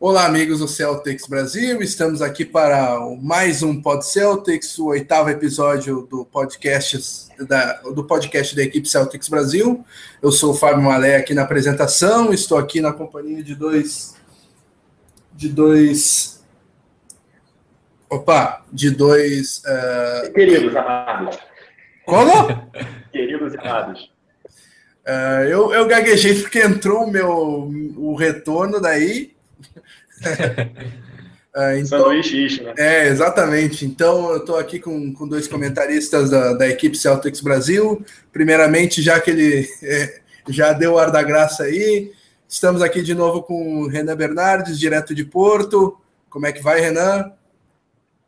Olá, amigos do Celtics Brasil. Estamos aqui para mais um Pod Celtics, o oitavo episódio do podcast da, do podcast da equipe Celtics Brasil. Eu sou o Fábio Malé aqui na apresentação. Estou aqui na companhia de dois de dois opa, de dois uh... queridos amados. Como? queridos amados. Uh, eu, eu gaguejei porque entrou o meu o retorno daí é, então, Sanduíche, né? É, exatamente. Então, eu estou aqui com, com dois comentaristas da, da equipe Celtics Brasil. Primeiramente, já que ele é, já deu o ar da graça aí, estamos aqui de novo com o Renan Bernardes, direto de Porto. Como é que vai, Renan?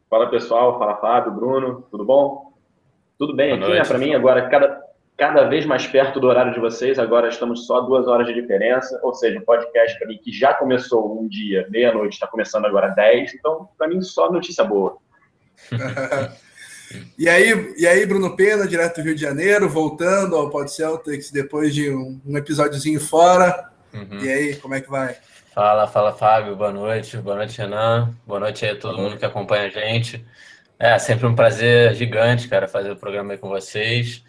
Fala, pessoal. Fala, Fábio, Bruno. Tudo bom? Tudo bem Boa aqui, né? noite, né? Para mim, agora, cada, cada vez mais perto do horário de vocês. Agora estamos só duas horas de diferença, ou seja, um podcast para mim que já começou um dia, meia-noite, está começando agora 10. Então, para mim, só notícia boa. e, aí, e aí, Bruno Pena, direto do Rio de Janeiro, voltando ao Pod Celtics depois de um, um episódiozinho fora. Uhum. E aí, como é que vai? Fala, fala, Fábio. Boa noite. Boa noite, Renan. Boa noite aí a todo mundo que acompanha a gente. É sempre um prazer gigante, cara, fazer o programa aí com vocês.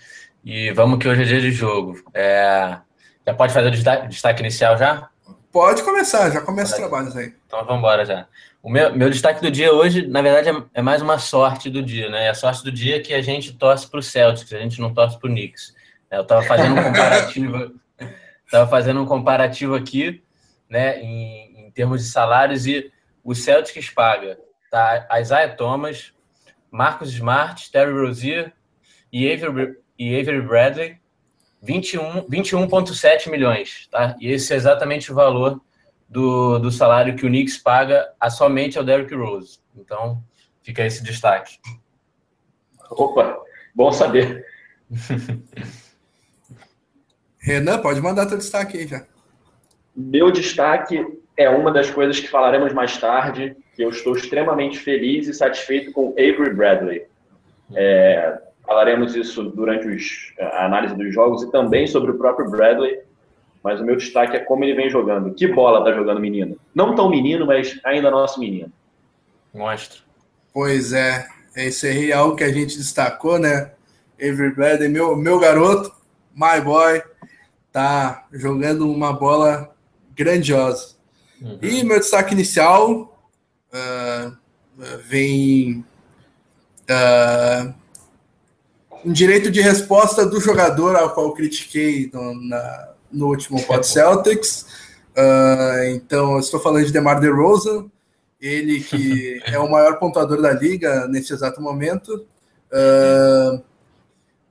E vamos que hoje é dia de jogo. É... Já pode fazer o destaque, inicial já? Pode começar, já começa os trabalhos aí. Então vamos embora já. O meu, meu destaque do dia hoje, na verdade, é, é mais uma sorte do dia, né? A sorte do dia é que a gente torce para o Celtics, a gente não torce para o Knicks. É, eu estava fazendo um comparativo, estava fazendo um comparativo aqui, né, em, em, termos de salários e o Celtics paga, tá? Isaiah Thomas, Marcos Smart, Terry Rozier e Avery, e Avery Bradley, 21,7 21 milhões, tá? E esse é exatamente o valor do, do salário que o Knicks paga a somente ao Derrick Rose. Então, fica esse destaque. Opa, bom saber. Renan, pode mandar teu destaque aí já. Meu destaque é uma das coisas que falaremos mais tarde, que eu estou extremamente feliz e satisfeito com Avery Bradley. É, Falaremos isso durante os, a análise dos jogos e também sobre o próprio Bradley. Mas o meu destaque é como ele vem jogando. Que bola tá jogando menino? Não tão menino, mas ainda nosso menino. Mostra. Pois é. Esse aí é algo que a gente destacou, né? Avery Bradley, meu, meu garoto, my boy, tá jogando uma bola grandiosa. Uhum. E meu destaque inicial uh, vem uh, um direito de resposta do jogador ao qual critiquei no, na, no último Pod Celtics. Uh, então, estou falando de DeMar DeRozan, ele que é o maior pontuador da liga nesse exato momento. Uh,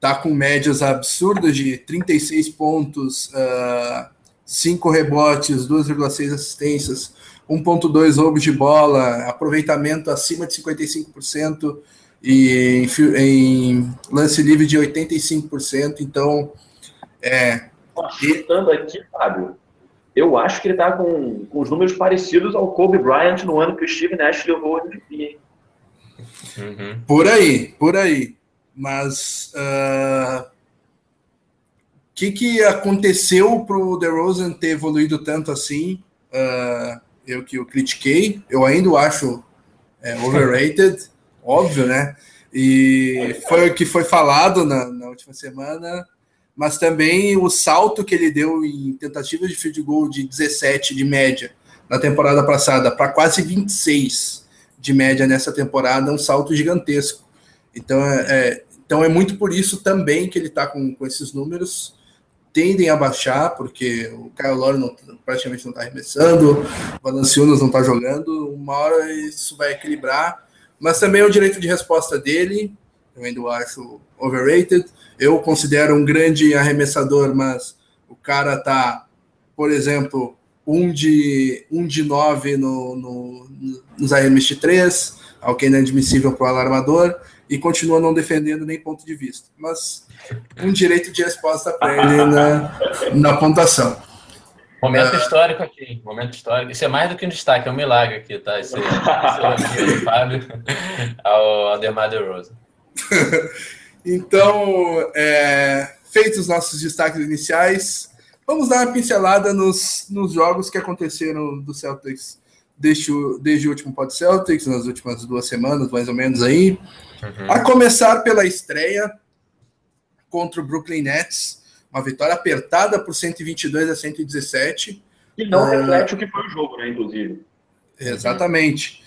tá com médias absurdas de 36 pontos, uh, 5 rebotes, 2,6 assistências, 1,2 roubos de bola, aproveitamento acima de 55%, e em, em lance livre de 85%. Então, é. Chutando aqui, Fábio, eu acho que ele está com, com os números parecidos ao Kobe Bryant no ano que o Steve Nash levou o MVP. Uhum. Por aí, por aí. Mas o uh, que, que aconteceu para o DeRozan ter evoluído tanto assim? Uh, eu que o critiquei, eu ainda acho é, overrated óbvio, né? E foi o que foi falado na, na, última semana, mas também o salto que ele deu em tentativas de field goal de 17 de média na temporada passada para quase 26 de média nessa temporada, é um salto gigantesco. Então é, é então é muito por isso também que ele está com, com esses números tendem a baixar, porque o Kyle Lowry não, praticamente não está arremessando, o Valanciunas não está jogando, uma hora isso vai equilibrar mas também é o direito de resposta dele, eu ainda acho overrated. Eu considero um grande arremessador, mas o cara tá, por exemplo, um de, um de nove no, no, nos arremessos de três, ao que é inadmissível para o alarmador, e continua não defendendo nem ponto de vista. Mas um direito de resposta para ele na, na pontuação. Momento uh, histórico aqui, momento histórico. Isso é mais do que um destaque, é um milagre aqui, tá? Esse, esse do Fábio ao Ademar de Rosa. então, é, feitos os nossos destaques iniciais, vamos dar uma pincelada nos, nos jogos que aconteceram do Celtics desde o, desde o último Pod Celtics, nas últimas duas semanas, mais ou menos aí. Uhum. A começar pela estreia contra o Brooklyn Nets, uma vitória apertada por 122 a 117. E não uh, reflete o que foi o jogo, né, inclusive. Exatamente.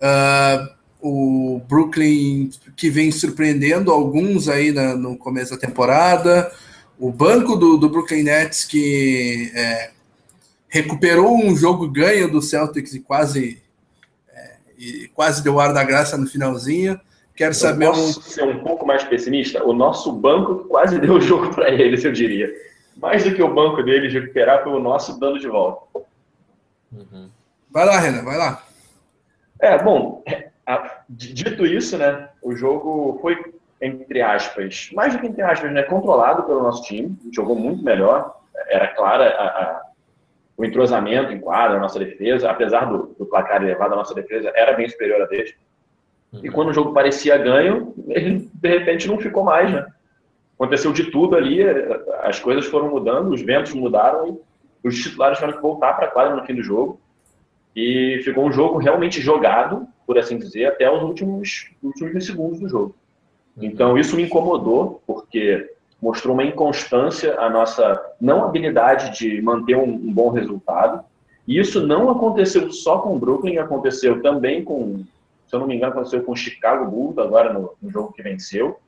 Uh, o Brooklyn que vem surpreendendo alguns aí na, no começo da temporada. O banco do, do Brooklyn Nets que é, recuperou um jogo ganho do Celtics e quase, é, e quase deu ar da graça no finalzinho. Quero saber. Eu posso um... ser um pouco mais pessimista? O nosso banco quase deu o jogo para eles, eu diria. Mais do que o banco deles recuperar foi o nosso dando de volta. Uhum. Vai lá, Renan, vai lá. É, bom, dito isso, né, o jogo foi, entre aspas, mais do que entre aspas, né, controlado pelo nosso time, jogou muito melhor, era clara a, a, o entrosamento em quadra, a nossa defesa, apesar do, do placar elevado, a nossa defesa era bem superior a deles. E quando o jogo parecia ganho, ele de repente não ficou mais, né? Aconteceu de tudo ali, as coisas foram mudando, os ventos mudaram e os titulares tiveram que voltar para a quadra no fim do jogo. E ficou um jogo realmente jogado, por assim dizer, até os últimos, últimos segundos do jogo. Então isso me incomodou, porque mostrou uma inconstância a nossa não habilidade de manter um, um bom resultado. E isso não aconteceu só com o Brooklyn, aconteceu também com, se eu não me engano, aconteceu com o Chicago Bulls, agora no, no jogo que venceu.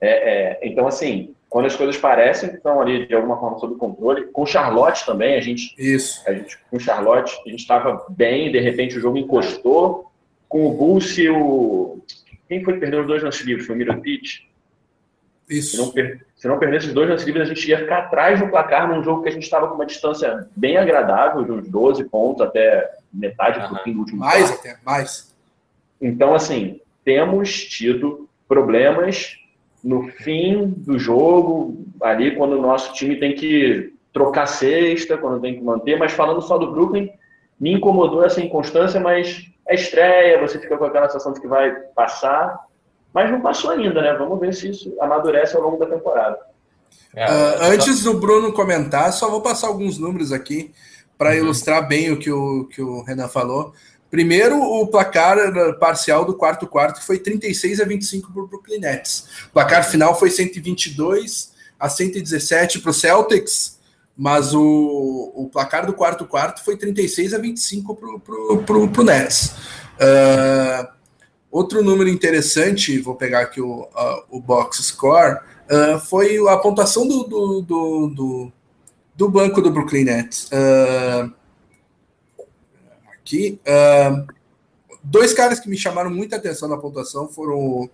É, é, então, assim, quando as coisas parecem que estão ali de alguma forma sob controle, com Charlotte também, a gente. Isso. A gente, com Charlotte, a gente estava bem, de repente o jogo encostou. Com o Bulls e o. Quem foi que perdeu os dois lances livres? Foi o Mirotic? Isso. Se não, per... Se não perdesse os dois lances livres, a gente ia ficar atrás no placar num jogo que a gente estava com uma distância bem agradável, de uns 12 pontos até metade uhum. do fim do último Mais quarto. até, mais. Então, assim, temos tido problemas no fim do jogo, ali quando o nosso time tem que trocar cesta, quando tem que manter, mas falando só do Brooklyn, me incomodou essa inconstância, mas é estreia, você fica com aquela sensação de que vai passar, mas não passou ainda, né? Vamos ver se isso amadurece ao longo da temporada. Uh, antes do Bruno comentar, só vou passar alguns números aqui para uhum. ilustrar bem o que o, que o Renan falou. Primeiro, o placar parcial do quarto quarto foi 36 a 25 para o Brooklyn Nets. O placar final foi 122 a 117 para o Celtics, mas o, o placar do quarto quarto foi 36 a 25 para o Nets. Uh, outro número interessante, vou pegar aqui o, uh, o box score, uh, foi a pontuação do, do, do, do, do banco do Brooklyn Nets. Uh, aqui. Uh, dois caras que me chamaram muita atenção na pontuação foram o,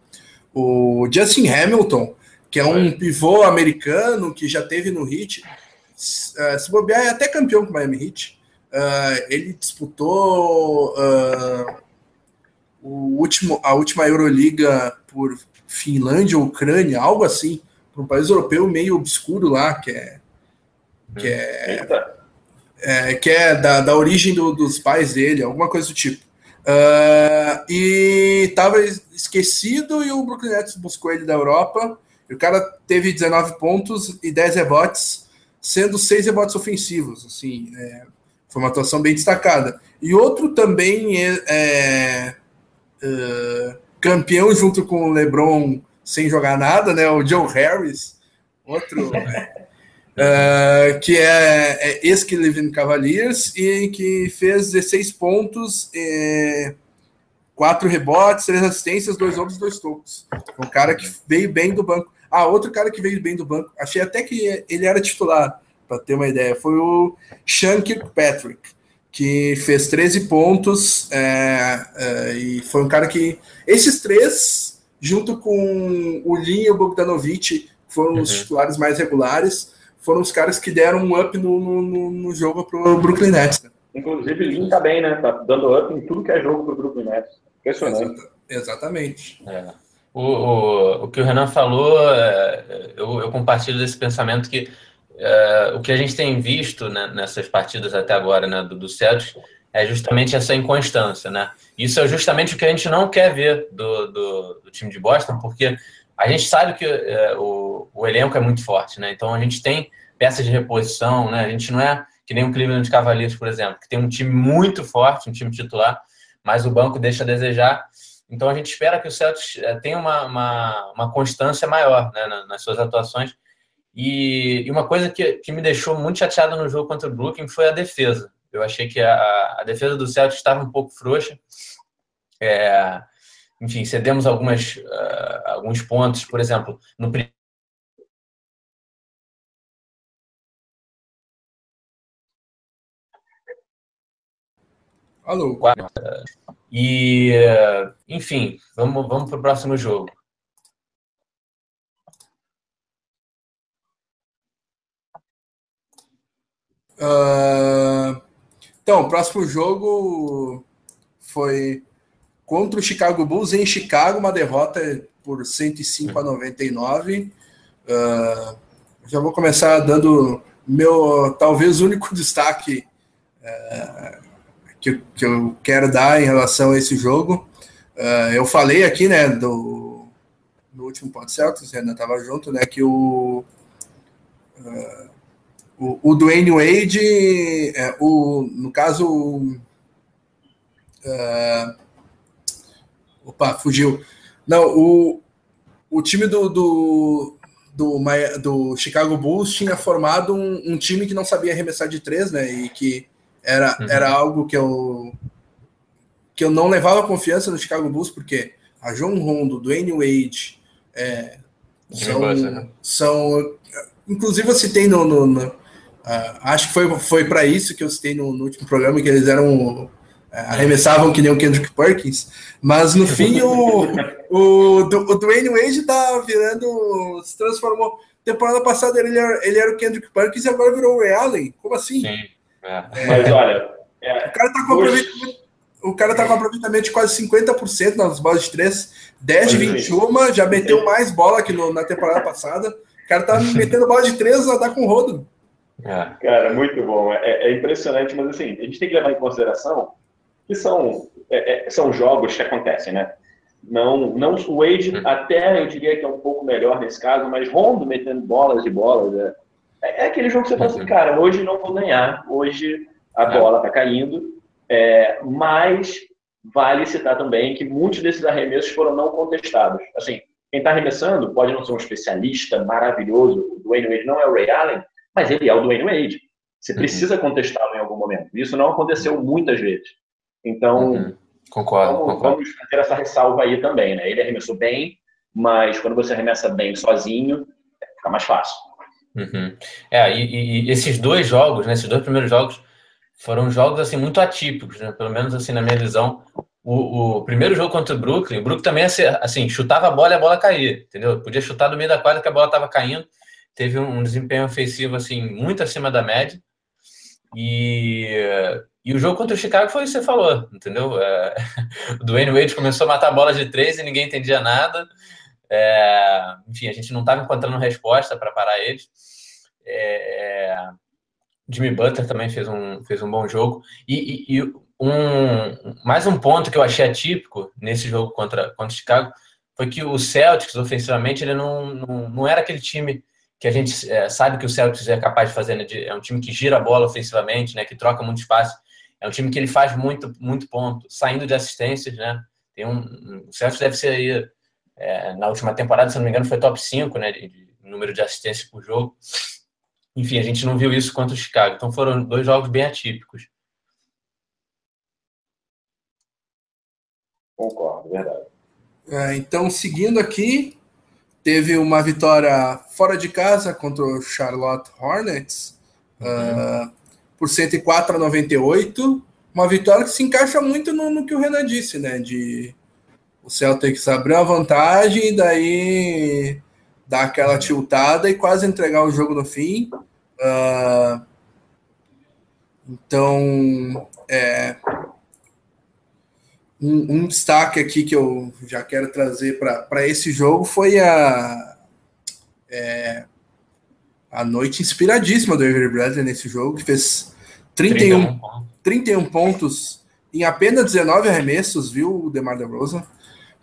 o Justin Hamilton, que é um pivô americano que já teve no Heat. Uh, se bobear, é até campeão com o Miami Heat. Uh, ele disputou uh, o último, a última Euroliga por Finlândia Ucrânia, algo assim, para um país europeu meio obscuro lá, que é. Que é é, que é da, da origem do, dos pais dele, alguma coisa do tipo. Uh, e estava esquecido e o Brooklyn Nets buscou ele da Europa. E o cara teve 19 pontos e 10 rebotes, sendo 6 rebotes ofensivos. Assim, é, foi uma atuação bem destacada. E outro também é, é uh, campeão junto com o LeBron sem jogar nada, né? O Joe Harris, outro. Uh, que é, é ex-Cleveland Cavaliers e que fez 16 pontos, é, 4 rebotes, 3 assistências, 2 roubos, 2 tocos. Um cara que veio bem do banco. Ah, outro cara que veio bem do banco, achei até que ele era titular, para ter uma ideia, foi o Sean Kirkpatrick, que fez 13 pontos é, é, e foi um cara que. Esses três, junto com o Lin e o Bogdanovic, foram uhum. os titulares mais regulares foram os caras que deram um up no, no, no jogo pro Brooklyn Nets. Né? Inclusive, o Lin tá bem, né? Tá dando up em tudo que é jogo pro Brooklyn Nets. Impressionante. Exata, exatamente. É. O, o, o que o Renan falou, é, eu, eu compartilho desse pensamento que é, o que a gente tem visto né, nessas partidas até agora né, do, do Celtics é justamente essa inconstância, né? Isso é justamente o que a gente não quer ver do, do, do time de Boston, porque a gente sabe que é, o, o, elenco é muito forte, né? Então a gente tem peças de reposição, né? A gente não é que nem o Cleveland Cavaliers, por exemplo, que tem um time muito forte, um time titular, mas o banco deixa a desejar. Então a gente espera que o Celtics eh, tenha uma, uma, uma constância maior né, nas suas atuações. E, e, uma coisa que, que me deixou muito chateado no jogo contra o Brooklyn foi a defesa. Eu achei que a, a defesa do Celtics estava um pouco frouxa. É, enfim, cedemos algumas, uh, alguns pontos, por exemplo, no Alô. E, enfim, vamos, vamos para o próximo jogo. Uh, então, o próximo jogo foi contra o Chicago Bulls em Chicago, uma derrota por 105 a 99. Uh, já vou começar dando meu talvez único destaque uh, que, que eu quero dar em relação a esse jogo. Uh, eu falei aqui, né, do, no último Pod Celtics, ainda estava junto, né, que o, uh, o, o Dwayne Wade, é, o, no caso, uh, opa, fugiu. Não, o, o time do, do, do, do Chicago Bulls tinha formado um, um time que não sabia arremessar de três, né, e que era, uhum. era algo que eu que eu não levava confiança no Chicago Bulls, porque a João Rondo, Dwayne Wade, é, são, né? são. Inclusive, eu citei no. no, no uh, acho que foi, foi para isso que eu citei no, no, último programa, que eles eram. Arremessavam que nem o Kendrick Perkins, mas no fim o, o, o Dwayne Wade tá virando. se transformou. Temporada passada ele era, ele era o Kendrick Perkins e agora virou o Ray Allen. Como assim? Sim. É. Mas olha. É, o cara tá com hoje... O cara tá com aproveitamento de quase 50% nas bolas de 3, 10 de 21, já meteu mais bola que no, na temporada passada. O cara tá metendo bola de 3 a dar com rodo. É. Cara, muito bom. É, é, impressionante, mas assim, a gente tem que levar em consideração que são, é, é são jogos que acontecem, né? Não, não o Wade, uhum. até eu diria que é um pouco melhor nesse caso, mas Rondo metendo bolas e bolas. É, é, é aquele jogo que você fala assim, cara, hoje não vou ganhar, hoje a é. bola tá caindo, é, mas vale citar também que muitos desses arremessos foram não contestados. Assim, quem está arremessando pode não ser um especialista maravilhoso, o Dwayne Wade não é o Ray Allen, mas ele é o Dwayne Wade. Você uhum. precisa uhum. contestá-lo em algum momento. Isso não aconteceu muitas vezes. Então, uhum. concordo, vamos, concordo. vamos fazer essa ressalva aí também, né? Ele arremessou bem, mas quando você arremessa bem sozinho, fica mais fácil. Uhum. É, e, e, esses dois jogos, né, esses dois primeiros jogos, foram jogos assim muito atípicos, né? Pelo menos assim na minha visão. O, o primeiro jogo contra o Brooklyn, o Brooklyn também assim chutava a bola e a bola caía, entendeu? Podia chutar do meio da quadra que a bola estava caindo. Teve um, um, desempenho ofensivo assim muito acima da média. E, e o jogo contra o Chicago foi o que você falou, entendeu? É, o Dwayne Wade começou a matar bolas de três e ninguém entendia nada. É, enfim, a gente não estava encontrando resposta para parar eles. É, é, Jimmy Butler também fez um, fez um bom jogo. E, e, e, um, mais um ponto que eu achei atípico nesse jogo contra, contra o Chicago foi que o Celtics, ofensivamente, ele não, não, não era aquele time que a gente é, sabe que o Celtics é capaz de fazer. Né? é um time que gira a bola ofensivamente, né? que troca muito espaço. É um time que ele faz muito, muito ponto, saindo de assistências. Né? Tem um, o Celtics deve ser aí é, na última temporada, se não me engano, foi top 5 né, de, de número de assistências por jogo. Enfim, a gente não viu isso contra o Chicago. Então foram dois jogos bem atípicos. Concordo, verdade. É, então, seguindo aqui, teve uma vitória fora de casa contra o Charlotte Hornets uhum. uh, por 104 a 98. Uma vitória que se encaixa muito no, no que o Renan disse, né? De o Celtics abriu a vantagem e daí dar aquela tiltada e quase entregar o jogo no fim. Uh, então, é, um, um, destaque aqui que eu já quero trazer para esse jogo foi a, é, a noite inspiradíssima do Avery Bradley nesse jogo, que fez 31, 31 pontos em apenas 19 arremessos, viu, o DeMar DeRozan?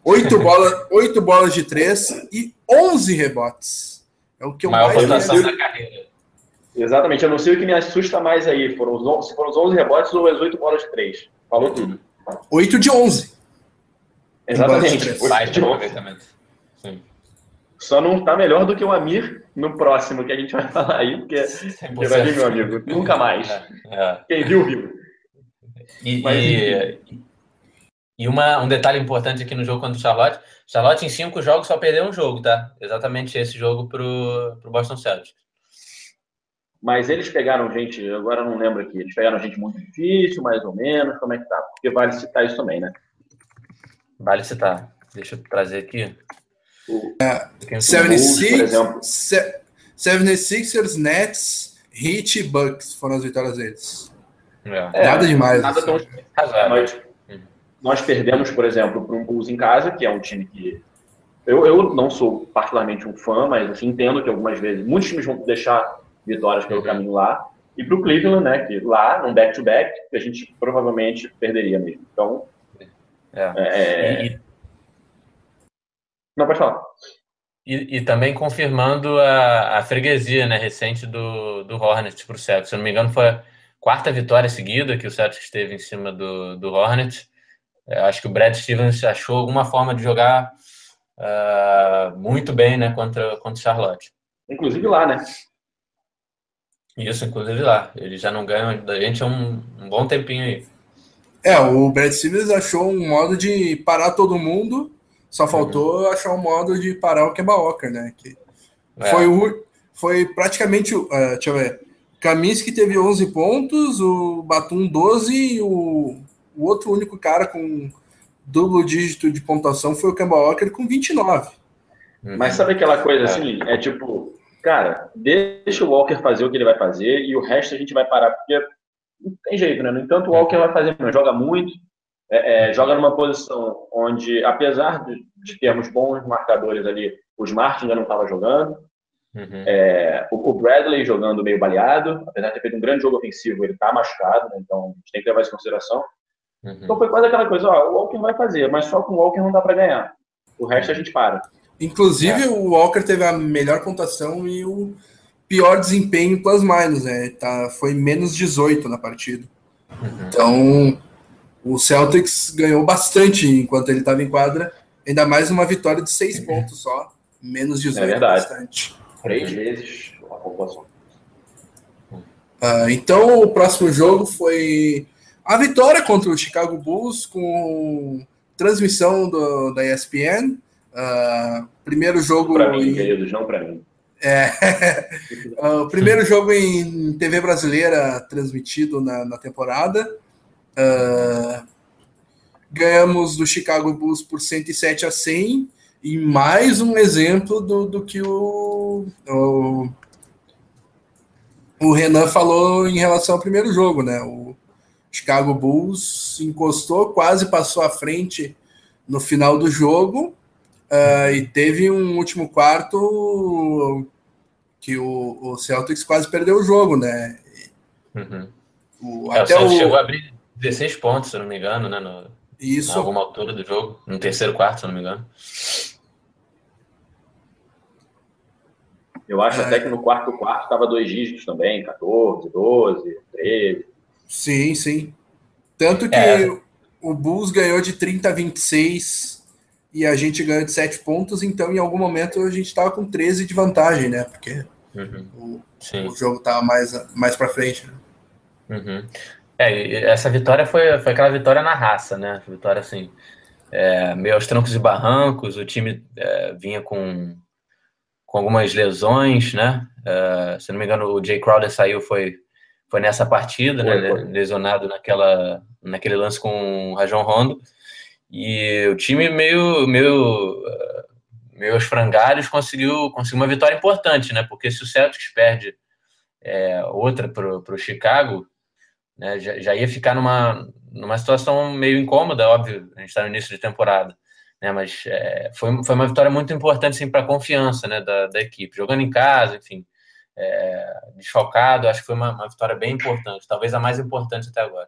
Oito, bola, oito bolas de três e 11 rebotes. É o que eu Maior mais da carreira. Exatamente, eu não sei o que me assusta mais aí. Foram os 11, foram os 11 rebotes ou as 8 bolas de 3. Falou tudo. 8 de 11. Exatamente. 8 de 11. Sim. Só não está melhor do que o Amir no próximo que a gente vai falar aí, porque você vai meu amigo, nunca mais. É, é. Quem viu, viu. E, Mas, e, e uma, um detalhe importante aqui no jogo contra o Charlotte: Charlotte em cinco jogos só perdeu um jogo, tá? Exatamente esse jogo para o Boston Celtics. Mas eles pegaram gente, agora não lembro aqui, eles pegaram gente muito difícil, mais ou menos, como é que tá? Porque vale citar isso também, né? Vale citar. Deixa eu trazer aqui. O, uh, 76, 76ers, Nets, Heat e Bucks foram as vitórias deles. É. Nada demais. Nada assim. tão... nós, nós perdemos, por exemplo, para um Bulls em casa, que é um time que eu, eu não sou particularmente um fã, mas assim, entendo que algumas vezes muitos times vão deixar vitórias pelo uhum. caminho lá. E para o Cleveland, né, que lá, num back-to-back, que a gente provavelmente perderia mesmo. Então. É. é... E... Não, pode falar. E, e, também confirmando a, a freguesia né, recente do, do Hornets para o Celtics. Se eu não me engano, foi a quarta vitória seguida que o Celtics teve em cima do, do Hornets. Eu acho que o Brad Stevens achou alguma forma de jogar uh, muito bem né, contra, contra o Charlotte. Inclusive lá, né? Isso, inclusive lá. Ele já não ganha da gente há um, um bom tempinho aí. É, o Brad Stevens achou um modo de parar todo mundo, só uhum. faltou uhum. achar um modo de parar o Kemba Walker, né? Que é. foi, o, foi praticamente, uh, deixa eu ver, Kaminsky teve 11 pontos, o Batum 12 e o, o outro único cara com duplo dígito de pontuação foi o Kemba Walker com 29. Uhum. Mas sabe aquela coisa é. assim, é tipo, cara, deixa o Walker fazer o que ele vai fazer e o resto a gente vai parar, porque não tem jeito, né? No entanto, o Walker vai fazer, joga muito, é, é, joga numa posição onde, apesar de, de, termos bons marcadores ali, o Smart ainda não estava jogando, uhum. é, o, o, Bradley jogando meio baleado, apesar de ter feito um grande jogo ofensivo, ele está machucado, né? então a gente tem que levar isso em consideração. Uhum. Então foi quase aquela coisa, ó, o Walker vai fazer, mas só com o Walker não dá para ganhar. O resto a gente para. Inclusive, é. o Walker teve a melhor pontuação e o pior desempenho plus minus, né? Tá, foi menos 18 na partida. Uhum. Então, o Celtics ganhou bastante enquanto ele estava em quadra, ainda mais uma vitória de seis uhum. pontos só, menos 18 é verdade. bastante. Três vezes a pontuação. Uh, então, o próximo jogo foi a vitória contra o Chicago Bulls com transmissão do, da ESPN. Uh, primeiro jogo. Para mim, em... queridos, não para mim. É, uh, o primeiro jogo em TV brasileira transmitido na, na temporada. Uh, ganhamos do Chicago Bulls por 107 a 100 e mais um exemplo do, do que o, o, o Renan falou em relação ao primeiro jogo, né? O Chicago Bulls encostou, quase passou à frente no final do jogo Uh, e teve um último quarto que o, o Celtics quase perdeu o jogo, né? Uhum. O, é, até o Celtics o... chegou a abrir 16 pontos, se não me engano, né? No, Isso. Em alguma altura do jogo, no terceiro quarto, se não me engano. Eu acho é. até que no quarto quarto estava dois dígitos também, 14, 12, 13. Sim, sim. Tanto que é. o Bulls ganhou de 30 a 26 e a gente ganhou de 7 pontos, então em algum momento a gente estava com 13 de vantagem, né? Porque uhum. o, o, jogo estava mais, mais para frente. Né? Uhum. É, essa vitória foi, foi aquela vitória na raça, né? Vitória assim, é, meio aos trancos e barrancos, o time é, vinha com, com algumas lesões, né? É, se não me engano, o Jay Crowder saiu, foi, foi nessa partida, né? foi, né? Foi. Lesionado naquela, naquele lance com o Rajon Rondo. E o time meio, meio, meio aos frangalhos conseguiu, conseguiu uma vitória importante, né? Porque se o Celtics perde é, outra para o Chicago, né, já, já, ia ficar numa, numa situação meio incômoda, óbvio, a gente está no início de temporada. Né, mas é, foi, foi uma vitória muito importante para a confiança né, da, da equipe. Jogando em casa, enfim, é, desfalcado, acho que foi uma, uma vitória bem importante, talvez a mais importante até agora.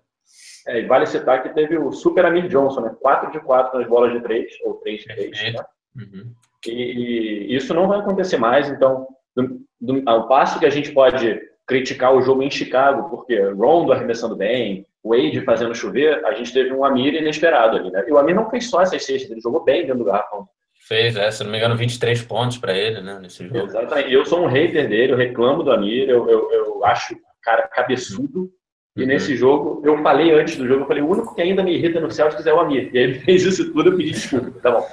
É, vale citar que teve o Super Amir Johnson, né? 4 de 4 nas bolas de 3, ou 3 de 3. Né? Uhum. E, e, isso não vai acontecer mais, então, do, do, ao passo que a gente pode criticar o jogo em Chicago, porque Rondo arremessando bem, Wade fazendo chover, a gente teve um Amir inesperado ali, né? E o Amir não fez só essas cestas, ele jogou bem dentro do garrafão. Fez, é, se não me engano, 23 pontos para ele, né, nesse jogo. Exatamente. Eu sou um hater dele, eu reclamo do Amir, eu, eu, eu acho o cara cabeçudo. E uhum. nesse jogo, eu falei antes do jogo, eu falei, o único que ainda me irrita no Celtics é o Amir. E aí ele fez isso tudo, eu pedi desculpa. Tá bom.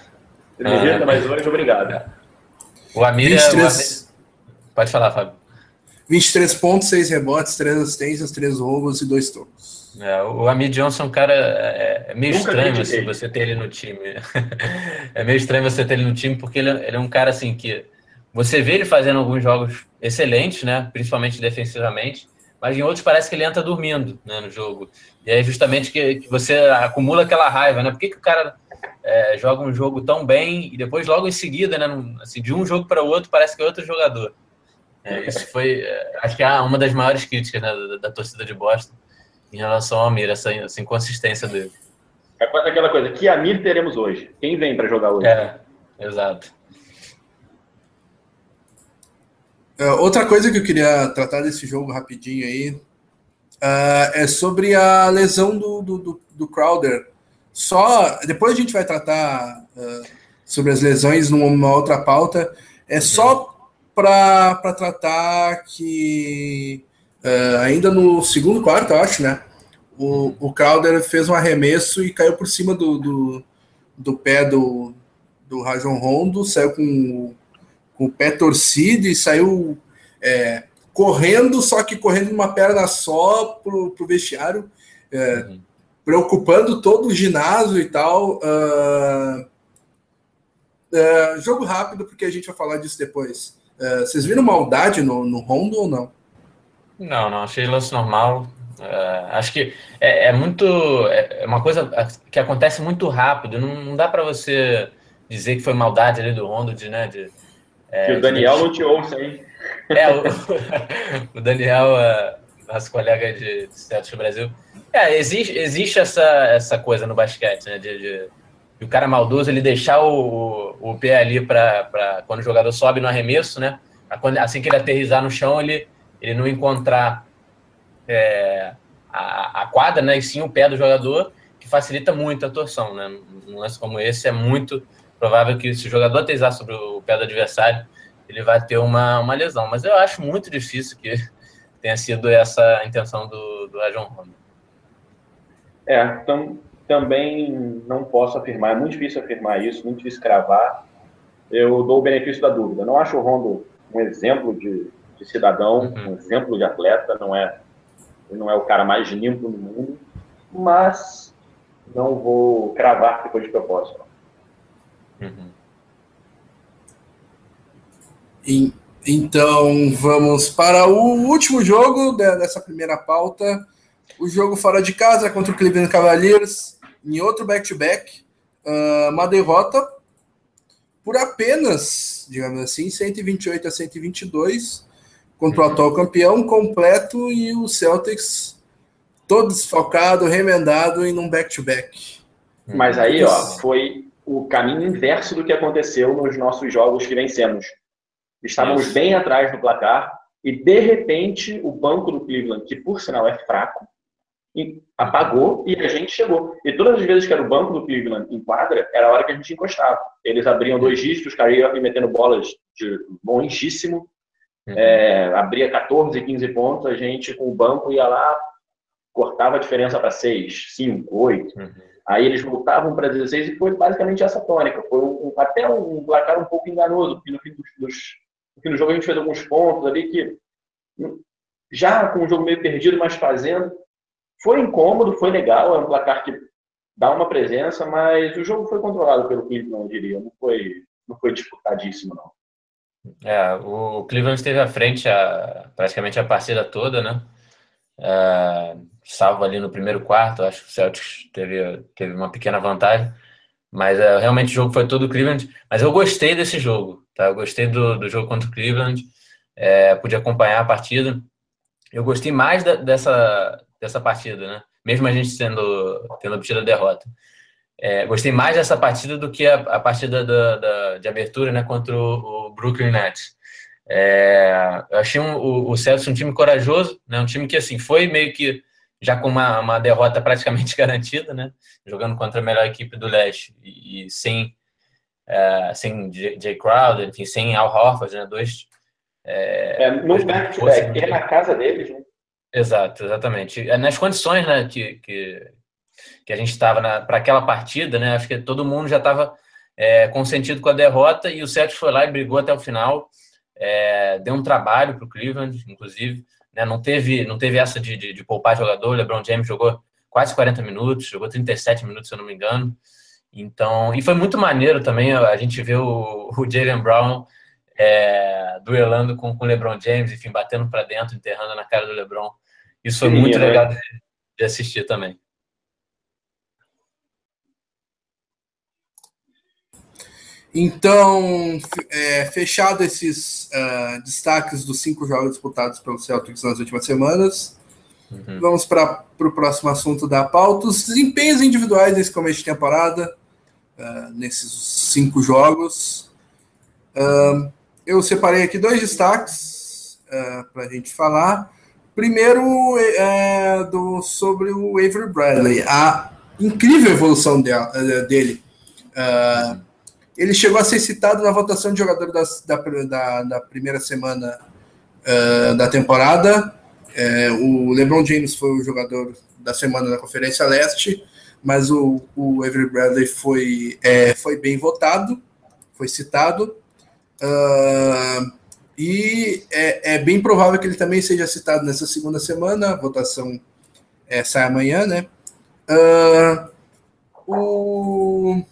Ele me irrita, mas hoje, obrigado. O Amir 23... é... O Amir... Pode falar, Fábio. 23 pontos, 6 rebotes, 3 assistências, 3 roubos e 2 tocos. É, o Amir Johnson é um cara é, é meio Nunca estranho assim, você ter ele no time. é meio estranho você ter ele no time porque ele, ele, é um cara assim que você vê ele fazendo alguns jogos excelentes, né? Principalmente defensivamente, mas em outros parece que ele entra dormindo né, no jogo. E é justamente que, que você acumula aquela raiva, né? Por que, que o cara é, joga um jogo tão bem e depois logo em seguida, né? Assim, de um jogo para o outro parece que é outro jogador. É, isso foi, é, acho que é uma das maiores críticas né, da, da torcida de Boston em relação ao Amir, essa, essa inconsistência dele. É quase aquela coisa, que Amir teremos hoje? Quem vem para jogar hoje? É, exato. Uh, outra coisa que eu queria tratar desse jogo rapidinho aí uh, é sobre a lesão do, do, do, do, Crowder. Só depois a gente vai tratar uh, sobre as lesões numa outra pauta. É só uhum. Para tratar que Uh, ainda no segundo quarto, eu acho, né? O, o Crowder fez um arremesso e caiu por cima do, do, do pé do, do Rajon Rondo, saiu com, com o pé torcido e saiu é, correndo, só que correndo uma perna só pro, pro vestiário, é, uhum. preocupando todo o ginásio e tal. Uh, uh, jogo rápido, porque a gente vai falar disso depois. Uh, vocês viram maldade no, no Rondo ou não? Não, não, achei lance normal. Uh, acho que é, é, muito. É uma coisa que acontece muito rápido. Não, não dá para você dizer que foi maldade ali do Rondo, de, né? De, é, que o Daniel não te ouça, hein? É, o, o Daniel, uh, nosso colega de, de do Brasil. É, existe, existe essa, essa coisa no basquete, né? De, de, de o cara maldoso ele deixar o, o, pé ali para quando o jogador sobe no arremesso, né? Assim que ele aterrizar no chão, ele ele não encontrar é, a, a, quadra, né, e sim o pé do jogador, que facilita muito a torção. Né? Um lance como esse é muito provável que se o jogador aterrizar sobre o pé do adversário, ele vai ter uma, uma lesão. Mas eu acho muito difícil que tenha sido essa a intenção do, do Rajon Rondo. É, então, também não posso afirmar, é muito difícil afirmar isso, muito difícil cravar. Eu dou o benefício da dúvida. Não acho o Rondo um exemplo de de cidadão, uhum. um exemplo de atleta, não é, não é o cara mais limpo no mundo, mas não vou cravar que foi de propósito. Uhum. então vamos para o último jogo dessa primeira pauta. O jogo fora de casa contra o Cleveland Cavaliers, em outro back-to-back. -back, uh, uma derrota por apenas, digamos assim, 128 a 122 contra o atual campeão completo e o Celtics todo desfalcado, remendado em um back-to-back. Mas aí, ó, foi o caminho inverso do que aconteceu nos nossos jogos que vencemos. Estávamos Isso. bem atrás do placar e, de repente, o banco do Cleveland, que por sinal é fraco, apagou e a gente chegou. E todas as vezes que era o banco do Cleveland em quadra, era a hora que a gente encostava. Eles abriam dois dígitos, caíam metendo bolas de longíssimo, Uhum. É, abria 14, 15 pontos, a gente com o banco ia lá, cortava a diferença para 6, 5, 8. Uhum. Aí eles voltavam para 16 e foi basicamente essa tônica. Foi um, até um placar um pouco enganoso, porque no fim, dos, dos, no fim do jogo a gente fez alguns pontos ali que, já com o jogo meio perdido, mas fazendo, foi incômodo, foi legal, é um placar que dá uma presença, mas o jogo foi controlado pelo Cleveland, eu diria. Não foi, não foi disputadíssimo, não. É, o Cleveland esteve à frente a, praticamente a partida toda, né? É, salvo ali no primeiro quarto, acho que o Celtics teve, teve uma pequena vantagem, mas é, realmente o jogo foi todo Cleveland. Mas eu gostei desse jogo, tá? Eu gostei do, do jogo contra o Cleveland, é, pude acompanhar a partida. Eu gostei mais da, dessa, dessa partida, né? Mesmo a gente sendo, tendo obtido a derrota. É, gostei mais dessa partida do que a, a partida da, da, de abertura né, contra o, o Brooklyn Nets. É, eu achei um, o, o Celtics um time corajoso, né? Um time que assim foi meio que já com uma, uma derrota praticamente garantida, né? Jogando contra a melhor equipe do leste e, e sem é, sem Jay Crowder, enfim, sem Al Horford, né? Dois é, é no back-to-back, é na casa deles, né? Exato, exatamente. É, nas condições né, que, que, que a gente estava para aquela partida, né? Acho que todo mundo já estava é, consentido com a derrota e o Celtics foi lá e brigou até o final. É, deu um trabalho para o Cleveland, inclusive. Né, não, teve, não teve essa de, de, de poupar jogador. O LeBron James jogou quase 40 minutos, jogou 37 minutos, se eu não me engano. Então, e foi muito maneiro também a gente ver o, o Jalen Brown é, duelando com o LeBron James, enfim, batendo para dentro, enterrando na cara do LeBron. Isso foi muito né? legal de, de assistir também. Então, é, fechado esses uh, destaques dos cinco jogos disputados pelo Celtics nas últimas semanas, uhum. vamos para o próximo assunto da pauta: os desempenhos individuais nesse começo de temporada, uh, nesses cinco jogos. Uh, eu separei aqui dois destaques uh, para a gente falar. Primeiro, é, do, sobre o Avery Bradley, a incrível evolução uh, dele. Uh, ele chegou a ser citado na votação de jogador da, da, da, primeira semana uh, da temporada. o LeBron James foi o jogador da semana na Conferência Leste, mas o, o Avery Bradley foi, é, foi bem votado, foi citado. Uh, e é, é, bem provável que ele também seja citado nessa segunda semana. A votação é, sai amanhã, né? Uh, o,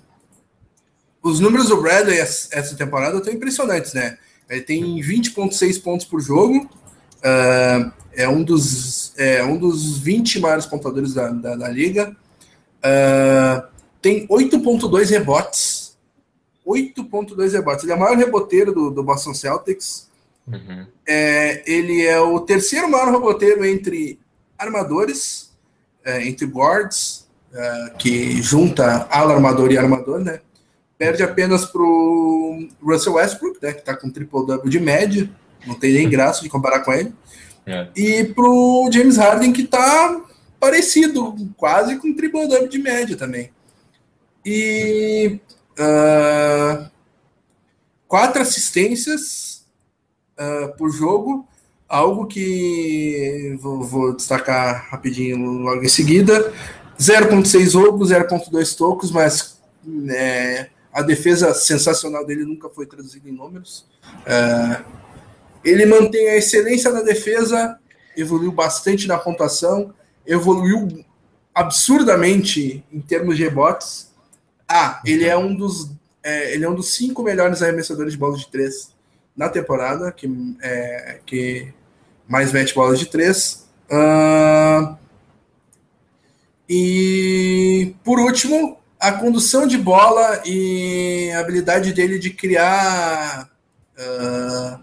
os números do Bradley essa temporada estão impressionantes, né? Ele tem 20,6 pontos por jogo. Uh, é, um dos, é um dos 20 maiores pontuadores da, da, da liga. Uh, tem 8,2 rebotes 8.2 rebotes. Ele é o maior reboteiro do, do Boston Celtics. Uhum. É, ele é o terceiro maior reboteiro entre armadores, é, entre guards, é, que junta ala armador e armador, né? Perde apenas para o Russell Westbrook, né, que está com triple-double de média, não tem nem graça de comparar com ele. É. E para o James Harden, que está parecido, quase com triple-double de média também. E Uh, quatro assistências uh, por jogo, algo que vou, vou, destacar rapidinho logo em seguida. 0.6 roubos, 0.2 tocos, mas é, a defesa sensacional dele nunca foi traduzida em números. Uh, ele mantém a excelência na defesa, evoluiu bastante na pontuação, evoluiu absurdamente em termos de rebotes. Ah, ele é um dos é, ele é um dos cinco melhores arremessadores de bolas de três na temporada, que, é, que mais mete bolas de três. Uh, e por último, a condução de bola e a habilidade dele de criar uh,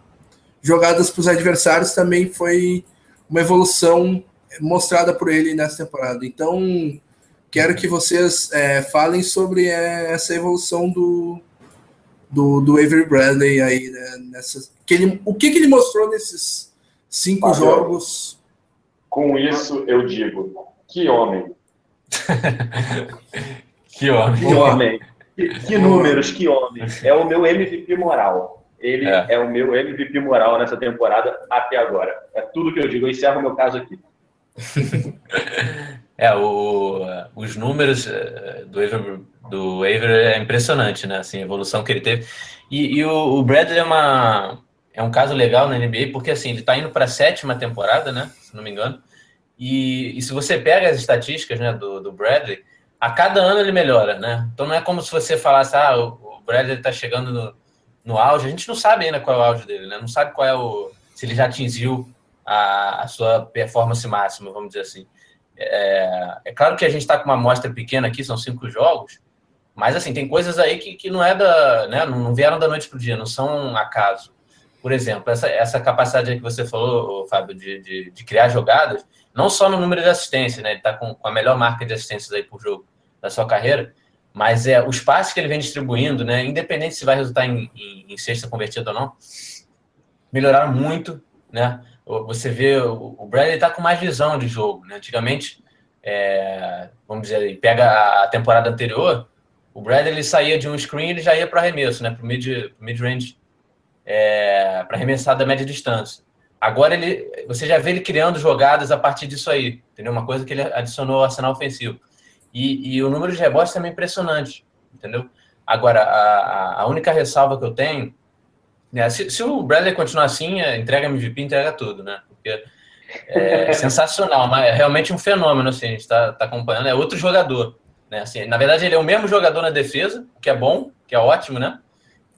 jogadas para os adversários também foi uma evolução mostrada por ele nessa temporada. Então, quero que vocês é, falem sobre é, essa evolução do, do, do Avery Bradley aí, né, nessa, que ele, o que, que ele mostrou nesses cinco jogos? Com isso, eu digo, que homem. que homem. Que homem. Que, que números, que homem. É o meu MVP moral. Ele é. é. o meu MVP moral nessa temporada até agora. É tudo que eu digo. Eu encerro o meu caso aqui. É, o, os números eh, do Aver, do Aver é impressionante, né? Assim, a evolução que ele teve. E, e o, o, Bradley é, uma, é um caso legal na NBA, porque assim, ele está indo para a sétima temporada, né? Se não me engano. E, e, se você pega as estatísticas né, do, do Bradley, a cada ano ele melhora, né? Então não é como se você falasse, ah, o, o Bradley está chegando no, no auge. A gente não sabe ainda qual é o auge dele, né? Não sabe qual é o. se ele já atingiu a, a sua performance máxima, vamos dizer assim. É, é claro que a gente está com uma amostra pequena aqui, são cinco jogos, mas assim, tem coisas aí que, que não é da. Né, não vieram da noite para o dia, não são um acaso. Por exemplo, essa, essa capacidade que você falou, Fábio, de, de, de, criar jogadas, não só no número de assistências, né? Ele está com, com, a melhor marca de assistências aí por jogo da sua carreira, mas é os passes que ele vem distribuindo, né? Independente se vai resultar em, em, em cesta convertida ou não, melhoraram muito, né? Você vê, o Bradley está com mais visão de jogo, né? Antigamente, é, vamos dizer, pega a temporada anterior, o Bradley saía de um screen ele já ia para arremesso, né? Para o mid-range, mid é, para arremessar da média distância. Agora ele, você já vê ele criando jogadas a partir disso aí, entendeu? Uma coisa que ele adicionou ao arsenal ofensivo. E, e o número de rebotes também é impressionante, entendeu? Agora, a, a única ressalva que eu tenho, né, se, se, o Bradley continuar assim, é, entrega MVP, entrega tudo, né? Porque é sensacional, mas é realmente um fenômeno, assim, a gente está tá acompanhando, é outro jogador, né? Assim, na verdade, ele é o mesmo jogador na defesa, que é bom, que é ótimo, né?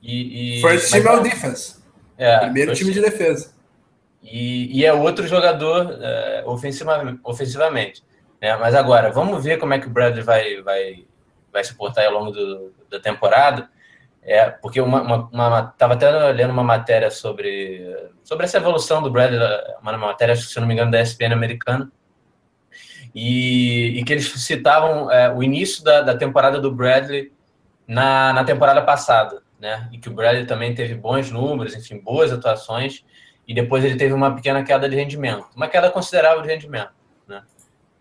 E, e First team all defense. É, Primeiro time de defesa. E, e é outro jogador é, ofensiva, ofensivamente. Né? Mas agora, vamos ver como é que o Bradley vai, vai, vai se portar ao longo do, da temporada. É, porque uma, uma, uma, tava até lendo uma matéria sobre, sobre essa evolução do Bradley, uma matéria, se não me engano, da ESPN americana, e, e que eles citavam é, o início da, da temporada do Bradley na, na temporada passada, né? E que o Bradley também teve bons números, enfim, boas atuações, e depois ele teve uma pequena queda de rendimento, uma queda considerável de rendimento, né?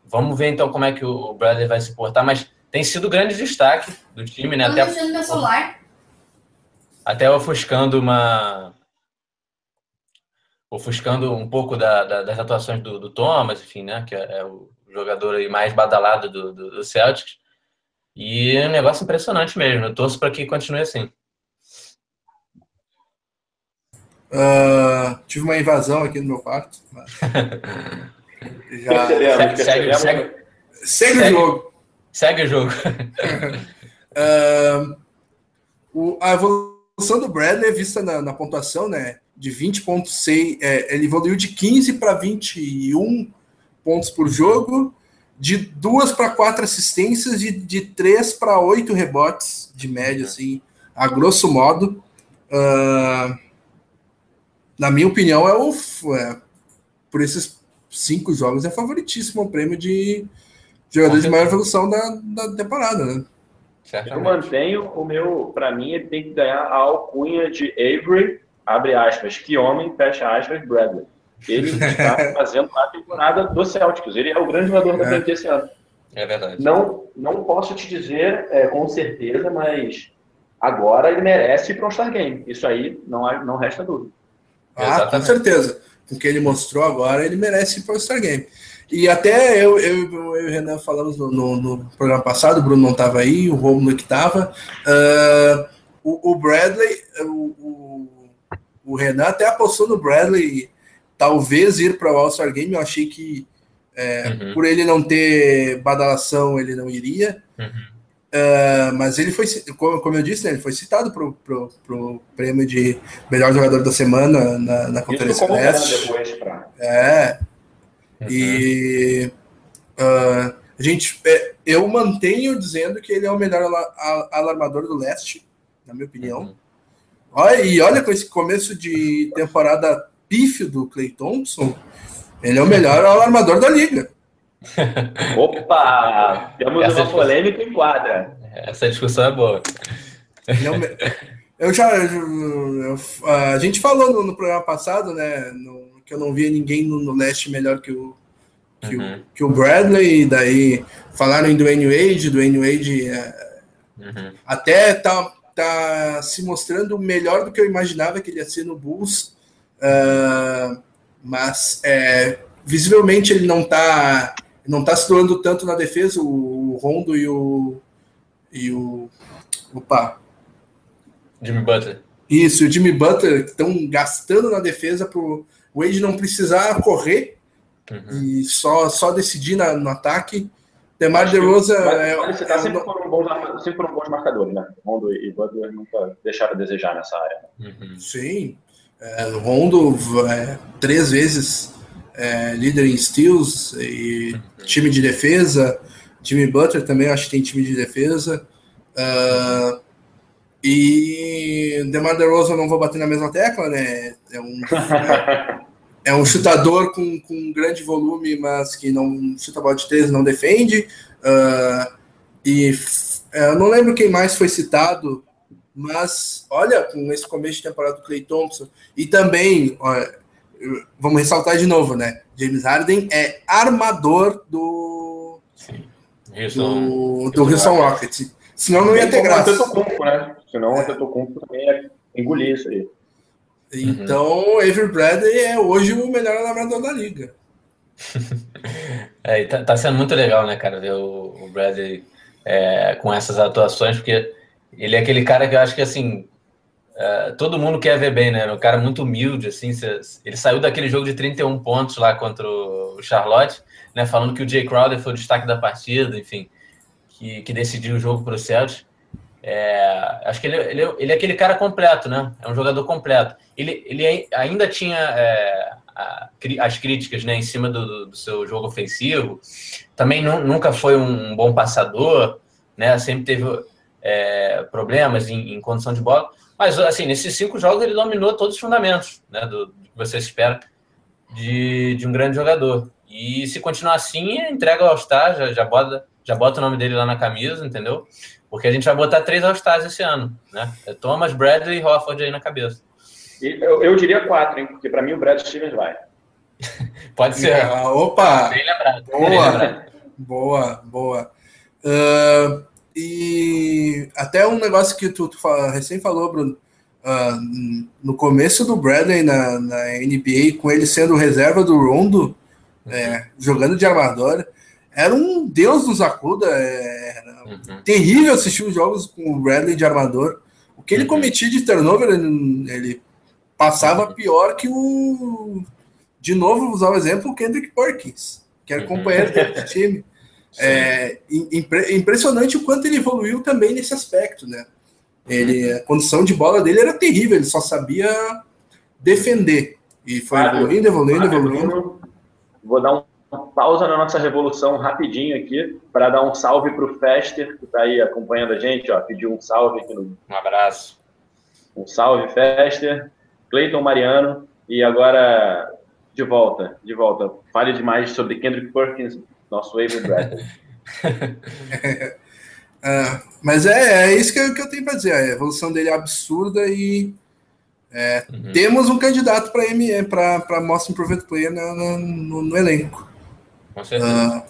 Vamos ver então como é que o Bradley vai se portar, mas tem sido grande destaque do time, né? Até, até ofuscando uma. Ofuscando um pouco da, da, das atuações do, do, Thomas, enfim, né? Que é, é o jogador aí mais badalado do, do, do Celtics. E é um negócio impressionante mesmo. Eu torço para que continue assim. Uh, tive uma invasão aqui no meu quarto. Mas... Já... Percebemos, segue, segue, segue, o jogo. Segue o jogo. uh, o, a evolução do Bradley é vista na, na pontuação, né? De 20,6. É, ele evoluiu de 15 para 21 pontos por jogo, de duas para quatro assistências, de, de três para oito rebotes de média, assim, a grosso modo. Uh, na minha opinião, é o. É, por esses cinco jogos é favoritíssimo o prêmio de jogador de maior evolução da, da temporada, né? Eu mantenho o meu, para mim, ele tem que ganhar a alcunha de Avery, abre aspas, que homem, fecha aspas, Bradley. Ele está fazendo a temporada do Celtics, ele é o grande jogador da é. franquia esse ano. É verdade. Não, não posso te dizer é, com certeza, mas agora ele merece ir para um Star Game. Isso aí não, não resta dúvida. Ah, Exatamente. com certeza com o que ele mostrou agora, ele merece ir para o Star Game. E até eu, eu, eu e o Renan falamos no, no, no, programa passado, o Bruno não estava aí, o Romulo que estava. Uh, o, o, Bradley, o, o, o, Renan até apostou no Bradley talvez ir para o All-Star Game. Eu achei que é, uhum. por ele não ter badalação, ele não iria. Uhum. Uh, mas ele foi, como, como eu disse, né, ele foi citado para o prêmio de melhor jogador da semana na, na Conferência Leste. É. Uhum. E uh, a gente, é, eu mantenho dizendo que ele é o melhor alarmador do leste, na minha opinião. Uhum. Olha, e olha com esse começo de temporada pífio do Clay Thompson, ele é o melhor alarmador da liga. Opa! Temos Essa uma polêmica em quadra. Essa discussão é boa. eu já. Eu, eu, a gente falou no, no, programa passado, né? No, que eu não via ninguém no, no leste melhor que o, que, uhum. o, que o Bradley, daí falaram em Dwayne Wade, Dwayne Wade é, uhum. até tá, tá se mostrando melhor do que eu imaginava que ele ia ser no Bulls, uh, mas é, visivelmente ele não tá não está se doando tanto na defesa, o, Rondo e o. E o. Opa! Jimmy Butler. Isso, o Jimmy Butler estão gastando na defesa para o Wade não precisar correr uhum. e só, só decidir na, no ataque. Demar DeRosa... É, você tá é, sempre, foram bons, sempre foram bons marcadores, né? Rondo e Butler nunca deixaram a desejar nessa área. Uhum. Sim. É, Rondo é, três vezes é, líder em steals e time de defesa. Jimmy Butler também acho que tem time de defesa. Uh, e DeMar DeRozan não vou bater na mesma tecla, né? É um, é, é um chutador com, com grande volume, mas que não chuta bola de três não defende. Uh, e é, eu não lembro quem mais foi citado Mas, olha, com esse começo de temporada do Clay Thompson, e também, vamos ressaltar de novo, né? James Harden é armador do. Sim. Do, do Houston Rockets. Senão não ia ter graça. Antetokounmpo, né? Senão o Antetokounmpo também ia engolir isso aí. Então, uhum. Avery Bradley é hoje o melhor armador da liga. é, tá, tá, sendo muito legal, né, cara, ver o, o Bradley é, com essas atuações, porque ele é aquele cara que eu acho que, assim, é, todo mundo quer ver bem, né? Um cara muito humilde, assim. Ele saiu daquele jogo de 31 pontos lá contra o Charlotte, né? Falando que o Jay Crowder foi o destaque da partida, enfim, que, que decidiu o jogo para o Celtics. É, acho que ele, ele, ele, é aquele cara completo, né? É um jogador completo. Ele, ele ainda tinha é, a, as críticas né, em cima do, do, seu jogo ofensivo. Também nu, nunca foi um bom passador, né? Sempre teve é, problemas em, em, condição de bola. Mas, assim, nesses cinco jogos ele dominou todos os fundamentos, né? Do, do que você espera de, de um grande jogador. E se continuar assim, entrega ao All-Star, já, já, bota, já bota o nome dele lá na camisa, entendeu? Porque a gente vai botar três All-Stars esse ano, né? É Thomas, Bradley e Hofford aí na cabeça. Eu, eu diria quatro, hein? Porque para mim o Brad Stevens vai. Pode ser. Ah, opa! Bem lembrado. Boa, bem lembrado. boa, boa. Uh, e até um negócio que tu, tu fala, recém falou, Bruno. Uh, no começo do Bradley na, na, NBA, com ele sendo reserva do Rondo, é, jogando de armador, era um deus nos acuda. Era uhum. terrível assistir os jogos com o Bradley de armador. O que ele uhum. cometia de turnover, ele, ele passava uhum. pior que o. De novo, vou usar o exemplo, o Kendrick Perkins, que era uhum. companheiro do time. É impre, impressionante o quanto ele evoluiu também nesse aspecto, né? Ele, a condição de bola dele era terrível, ele só sabia defender. E foi evoluindo, evoluindo, evoluindo. Vou dar uma pausa na nossa revolução rapidinho aqui para dar um salve para o Fester, que está aí acompanhando a gente, ó, pediu um salve aqui no. Um abraço. Um salve, Fester. Cleiton Mariano. E agora, de volta, de volta. Fale demais sobre Kendrick Perkins, nosso Avery Bradley. é, mas é, é isso que eu, que eu tenho para dizer. A evolução dele é absurda e é, uhum. temos um candidato para ME, para Most Improved Player no, no, no, elenco. Com certeza. Uh,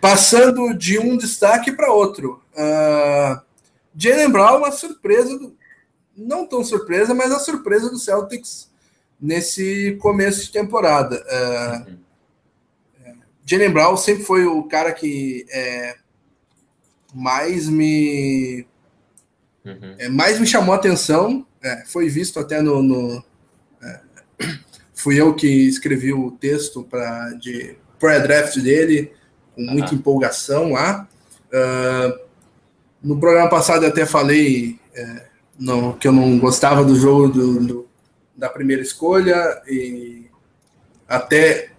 passando de um destaque para outro. Uh, Jalen Brown, uma surpresa, do, não tão surpresa, mas a surpresa do Celtics nesse começo de temporada. Uh, uhum. Jalen Brown sempre foi o cara que é, mais me uhum. é, mais me chamou a atenção. É, foi visto até no, no é, fui eu que escrevi o texto para de pré-draft dele com muita uhum. empolgação lá. Uh, no programa passado eu até falei é, no, que eu não gostava do jogo do, do, da primeira escolha e até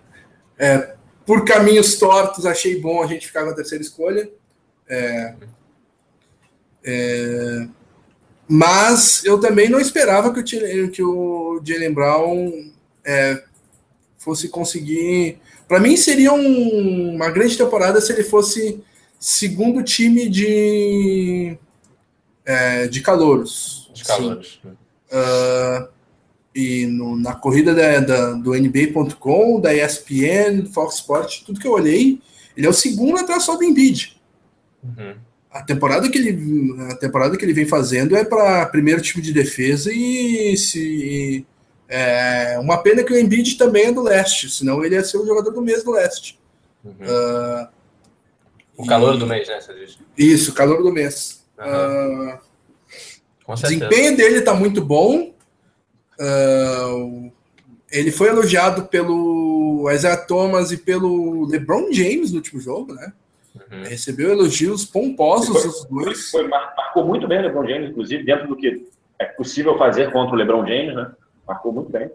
é, por caminhos tortos, achei bom a gente ficar com a terceira escolha. É, é, mas eu também não esperava que o, que o Jalen Brown é, fosse conseguir. Para mim, seria um, uma grande temporada se ele fosse segundo time de, é, de calouros. De calouros. Uh, e no, na corrida da, da, do NBA.com, da ESPN, do Fox Sports, tudo que eu olhei, ele é o segundo atrás só do Embiid. Uhum. A temporada que ele a temporada que ele vem fazendo é para primeiro time de defesa e se é uma pena que o Embiid também é do leste, senão ele ia ser o jogador do mês do leste. Uhum. Uh, o calor e... do mês, né? Isso, calor do mês. Uhum. Uh, o desempenho dele está muito bom. Uh, ele foi elogiado pelo Isaiah Thomas e pelo LeBron James no último jogo, né? Uhum. Recebeu elogios pomposos foi, dos dois. Foi, marcou muito bem o LeBron James, inclusive, dentro do que é possível fazer contra o LeBron James, né? Marcou muito bem.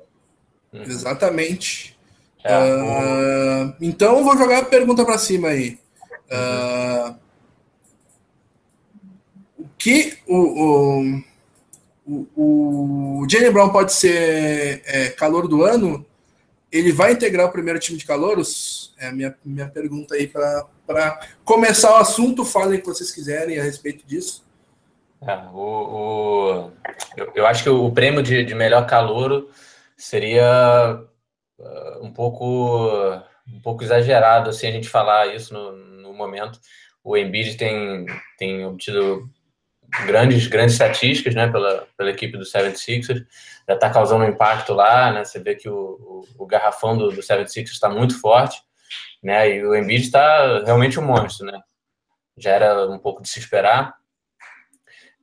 Uhum. Exatamente. É, uh, então, vou jogar a pergunta para cima aí. Uh, o que o, o o, o Jalen Brown pode ser é, calor do ano, ele vai integrar o primeiro time de calouros? É a minha, minha pergunta aí para começar o assunto. Falem o que vocês quiserem a respeito disso. É, o, o eu, eu, acho que o prêmio de, de melhor calouro seria uh, um pouco um pouco exagerado assim a gente falar isso no, no momento. O Embiid tem, tem obtido grandes grandes estatísticas né, pela, pela equipe do 76ers, já está causando um impacto lá, né, você vê que o, o, o garrafão do, do 76ers está muito forte, né, e o Embiid está realmente um monstro, né, já era um pouco de se esperar,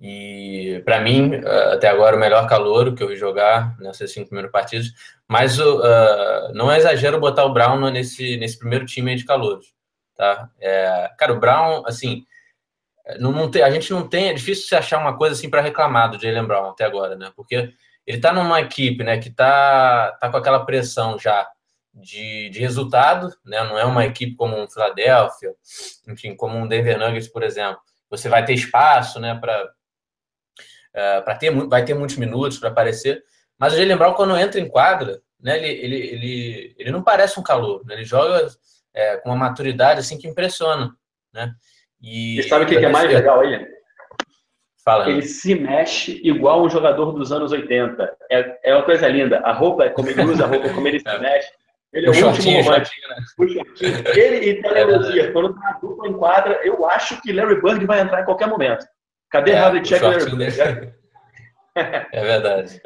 e para mim, até agora, o melhor calor que eu vi jogar nessas cinco primeiras partidas. Mas uh, não é exagero botar o Brown nesse, nesse primeiro time de calouros. Tá? É, cara, o Brown, assim, não, não tem, a gente não tem, é difícil se achar uma coisa assim para reclamar do Jalen Brown até agora, né? Porque ele tá numa equipe, né, que tá, tá com aquela pressão já de, de resultado, né? Não é uma equipe como um Philadelphia, enfim, como um Denver Nuggets, por exemplo. Você vai ter espaço, né, para uh, para ter vai ter muitos minutos para aparecer. Mas o Jalen Brown, quando entra em quadra, né, ele, ele, ele, ele não parece um calor, né? ele joga é, com uma maturidade assim que impressiona. Né? E, e sabe o que, que, é mais legal aí? Fala. Ele se mexe igual um jogador dos anos 80. É, é uma coisa linda. A roupa é como ele usa, a roupa é como ele se é. mexe. Ele é o, o último romântico. Né? Ele e Telenosia, é quando tá dupla em quadra, eu acho que Larry Bird vai entrar em qualquer momento. Cadê é, Harvey Check Larry Bird? É verdade.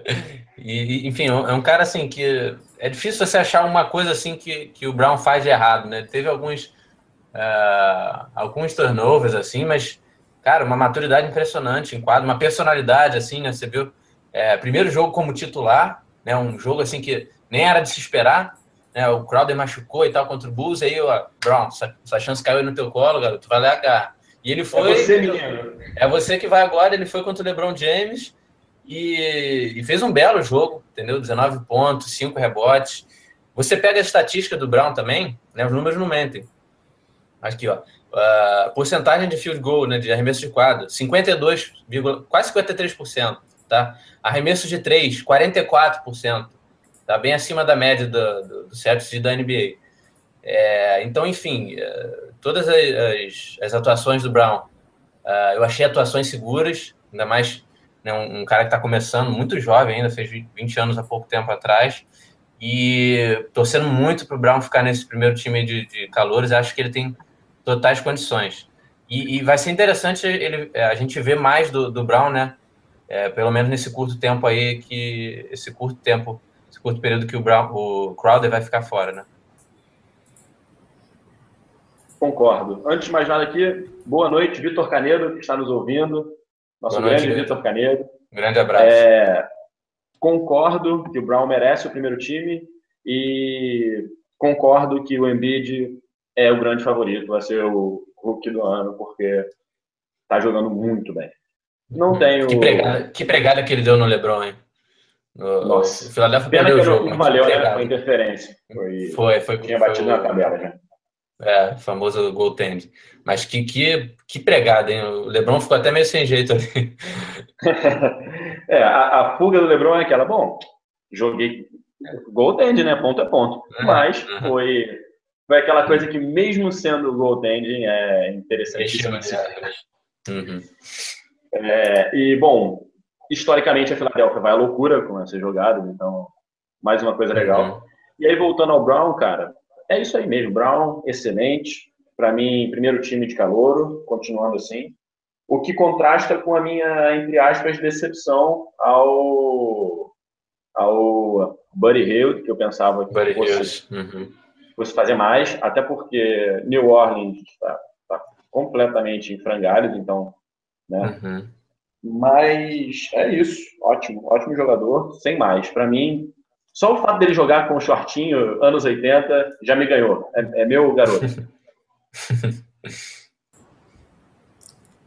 E, enfim, é um cara assim que é difícil você achar uma coisa assim que, que o Brown faz de errado, né? Teve alguns uh, alguns turnovers assim, mas cara, uma maturidade impressionante em quadro, uma personalidade assim, né? Você viu é, primeiro jogo como titular, né? Um jogo assim que nem era de se esperar, né? O Crowder machucou e tal contra o Bulls, aí ó, Brown, essa, essa chance caiu no teu colo, garoto, vai lá agarrar. E ele foi. É você, menino. É você que vai agora. Ele foi contra o LeBron James e, e, fez um belo jogo, entendeu? 19 pontos, 5 rebotes. Você pega a estatística do Brown também, né? Os números não mentem. Aqui, ó. Uh, porcentagem de field goal, né? De arremesso de quadro, 52, quase 53%, tá? Arremesso de 3, 44%. Tá bem acima da média do, do, do da NBA. É, então, enfim, é, todas as, as, as, atuações do Brown, uh, eu achei atuações seguras, ainda mais né, um, um, cara que está começando, muito jovem ainda, fez 20 anos há pouco tempo atrás, e torcendo muito para o Brown ficar nesse primeiro time de, de calores, acho que ele tem totais condições. E, e, vai ser interessante ele, a gente ver mais do, do Brown, né? É, pelo menos nesse curto tempo aí, que esse curto tempo, esse curto período que o, Brown, o Crowder vai ficar fora, né? Concordo. Antes de mais nada aqui, boa noite, Vitor Canedo, que está nos ouvindo. Nosso boa grande Vitor Canedo. Grande abraço. É, concordo que o Brown merece o primeiro time e concordo que o Embiid é o grande favorito, vai ser o rookie do ano, porque está jogando muito bem. Não uhum. tenho. Que pregada, que pregada que ele deu no LeBron, hein? No, Nossa. O Philadelphia Pena perdeu o jogo. Não valeu, né? Foi interferência. Foi, foi. foi tinha batido foi, na tabela já. É, famoso goaltend. Mas que, que, que pregada, hein? O Lebron ficou até meio sem jeito ali. é, a, a, fuga do Lebron é aquela, bom, joguei goaltend, né? Ponto é ponto. Uhum, Mas uhum. foi, foi aquela coisa que, mesmo sendo goaltending, é interessante. Uhum. É, e, bom, historicamente a Philadelphia vai à loucura com essas jogadas, então, mais uma coisa legal. Uhum. E aí, voltando ao Brown, cara, é isso aí mesmo. Brown, excelente. Para mim, primeiro time de calouro, continuando assim. O que contrasta com a minha, entre aspas, decepção ao, ao Buddy Hill, que eu pensava que Buddy fosse, uhum. Fosse fazer mais, até porque New Orleans está tá completamente em frangalhos, então, né? Uhum. Mas é isso, ótimo, ótimo jogador, sem mais. Para mim, só o fato dele jogar com o shortinho, anos 80, já me ganhou. É, é meu garoto.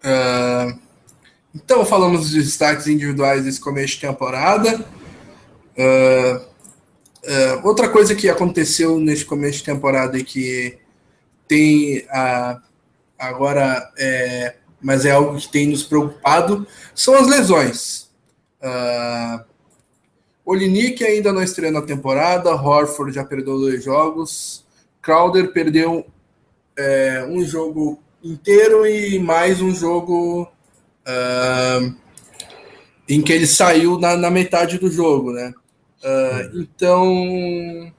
uh, então, falamos dos destaques individuais desse começo de temporada. Uh, uh, outra coisa que aconteceu nesse começo de temporada e que tem agora, é, mas é algo que tem nos preocupado, são as lesões. Uh, Olinick ainda não estreou na temporada, Horford já perdeu dois jogos, Crowder perdeu é, um jogo inteiro e mais um jogo uh, em que ele saiu na, na metade do jogo, né? Uh, então,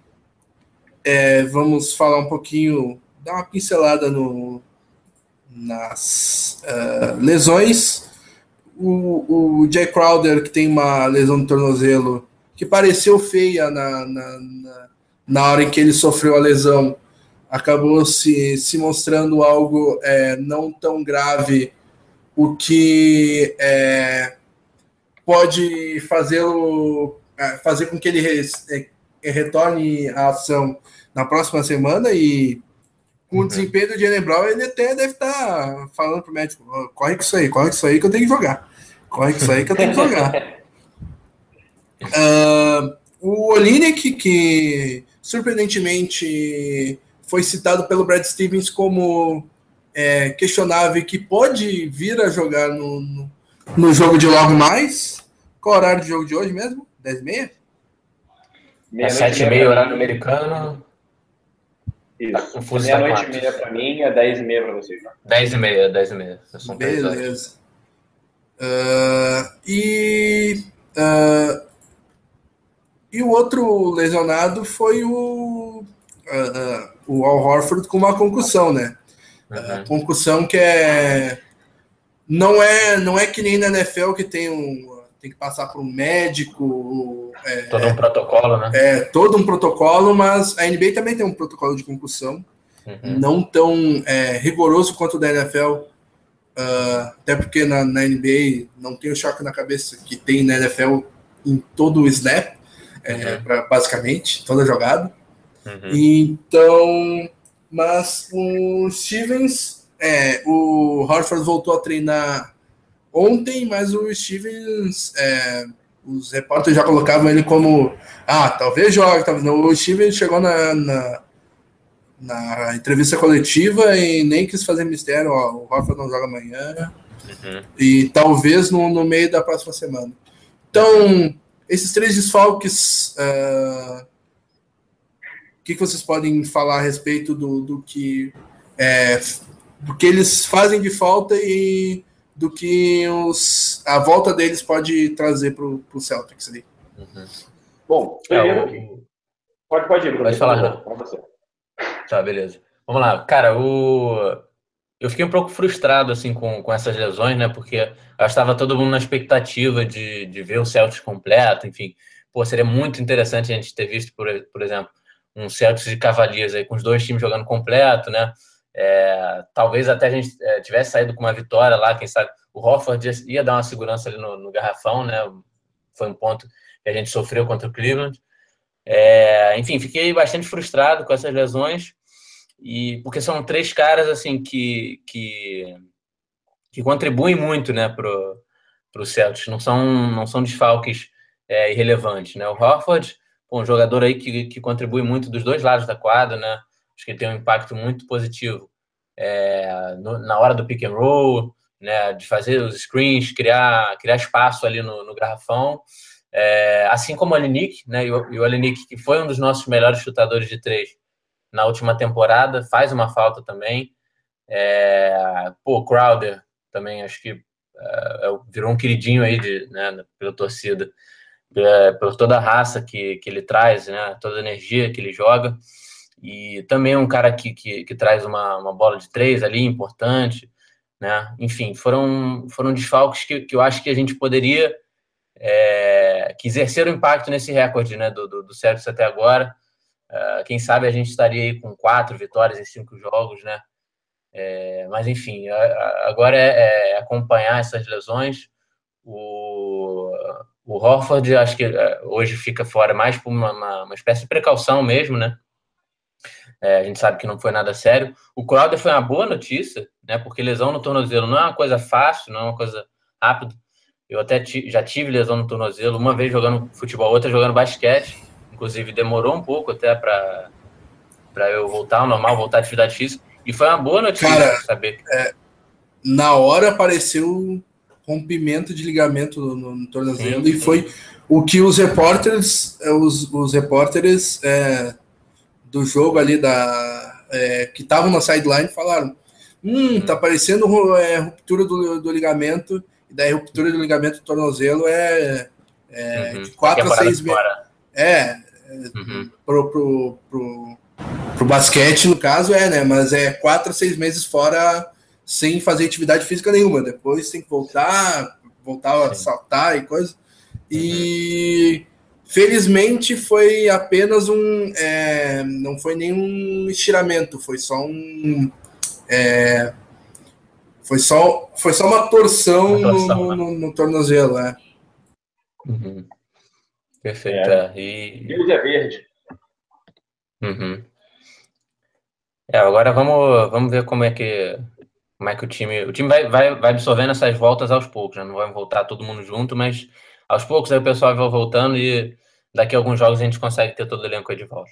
é, vamos falar um pouquinho, dar uma pincelada no, nas uh, lesões. O, o Jay Crowder, que tem uma lesão no tornozelo, que pareceu feia na, na, na, na hora em que ele sofreu a lesão, acabou se, se mostrando algo é, não tão grave, o que é, pode fazê-lo fazer com que ele re, é, retorne à ação na próxima semana e com o uhum. desempenho do Jalen Brown, ele até deve estar tá falando pro médico, corre com isso aí, corre com isso aí que eu tenho que jogar. Corre com isso aí que eu tenho que jogar. Uh, o Olinik, que surpreendentemente foi citado pelo Brad Stevens como é, questionável que pode vir a jogar no, no, no, jogo de logo mais. Qual horário de jogo de hoje mesmo? 10h30? É 7h30 horário americano. Isso. Tá Meia-noite e meia para mim, é 10 e meia para vocês. Né? 10 e meia, 10 e meia. São Beleza. Uh, e, uh, e o outro lesionado foi o, uh, o Al Horford com uma concussão, né? Uhum. concussão que é não é não é que nem na NFL que tem um tem que passar por um médico. É, todo um protocolo, né? É, todo um protocolo, mas a NBA também tem um protocolo de concussão, uhum. não tão é, rigoroso quanto o da NFL, uh, ah, até porque na, na, NBA não tem o choque na cabeça que tem na NFL em todo o snap, é, uhum. pra, basicamente, toda jogada. Uhum. Então, mas o Stevens, é, o Horford voltou a treinar ontem, mas o Stevens, é, os repórteres já colocavam ele como, ah, talvez jogue, talvez não. O Stevens chegou na, na, na, entrevista coletiva e nem quis fazer mistério, ó, o Rafa não joga amanhã, uhum. e talvez no, no meio da próxima semana. Então, esses três desfalques, uh, o que, que vocês podem falar a respeito do, do que é, do que eles fazem de falta e do que os, a volta deles pode trazer para o Celtics ali. Uhum. Bom, primeiro, é, o... pode, pode ir, Bruno. Pode falar, você. Tá, beleza. Vamos lá. Cara, o... eu fiquei um pouco frustrado assim com, com essas lesões, né? Porque eu estava todo mundo na expectativa de, de ver o Celtics completo, enfim. Pô, seria muito interessante a gente ter visto, por, por exemplo, um Celtics de Cavaliers aí com os dois times jogando completo, né? É, talvez até a gente é, tivesse saído com uma vitória lá, quem sabe o Hofford ia dar uma segurança ali no, no, garrafão, né? Foi um ponto que a gente sofreu contra o Cleveland. É, enfim, fiquei bastante frustrado com essas lesões e porque são três caras assim que que, que contribuem muito, né, pro pro Celtics. Não são não são desfalques é, irrelevantes, né? O Hofford, um jogador aí que, que contribui muito dos dois lados da quadra, né? Acho que ele tem um impacto muito positivo é, no, na hora do pick and roll, né, de fazer os screens, criar, criar espaço ali no, no garrafão. É, assim como o Alinick, né, e o, o que foi um dos nossos melhores chutadores de três na última temporada, faz uma falta também. É, pô, Crowder também acho que é virou um queridinho aí de, né, pela torcida, é, por toda a raça que, que ele traz, né, toda a energia que ele joga e também é um cara que, que, que traz uma, uma bola de três ali, importante, né? Enfim, foram, foram desfalques que, que eu acho que a gente poderia, é, que exerceram impacto nesse recorde, né, do, do, do até agora. Uh, quem sabe a gente estaria aí com quatro vitórias em cinco jogos, né? É, mas enfim, agora é, é, acompanhar essas lesões. O, o Horford, acho que é, hoje fica fora mais por uma, uma, uma espécie de precaução mesmo, né? É, a gente sabe que não foi nada sério. O Crowder foi uma boa notícia, né? Porque lesão no tornozelo não é uma coisa fácil, não é uma coisa rápida. Eu até já tive lesão no tornozelo, uma vez jogando futebol, outra jogando basquete. Inclusive, demorou um pouco até para eu voltar ao normal, voltar à atividade física. E foi uma boa notícia Cara, saber. É, na hora apareceu rompimento de ligamento no, no tornozelo sim, e sim. foi o que os repórteres, os, os repórteres é, do jogo ali da é, que estavam na sideline falaram: hum, tá parecendo é, ruptura do, do ligamento e daí ruptura do ligamento do tornozelo é, é uhum. de quatro a seis meses. É, é uhum. pro, pro, pro, pro basquete, no caso, é, né? Mas é quatro a seis meses fora sem fazer atividade física nenhuma. Depois tem que voltar, voltar Sim. a saltar e coisa. E uhum. Felizmente foi apenas um. É, não foi nenhum estiramento, foi só um. É, foi só, foi só uma torção, uma torção no, né? no, no, tornozelo, é. Uhum. Perfeito. É. E... Deus é verde. Uhum. É, agora vamos, vamos ver como é que como é que o time. O time vai, vai, vai absorvendo essas voltas aos poucos, né? Não vai voltar todo mundo junto, mas aos poucos aí o pessoal vai voltando e daqui a alguns jogos a gente consegue ter todo o elenco aí de volta.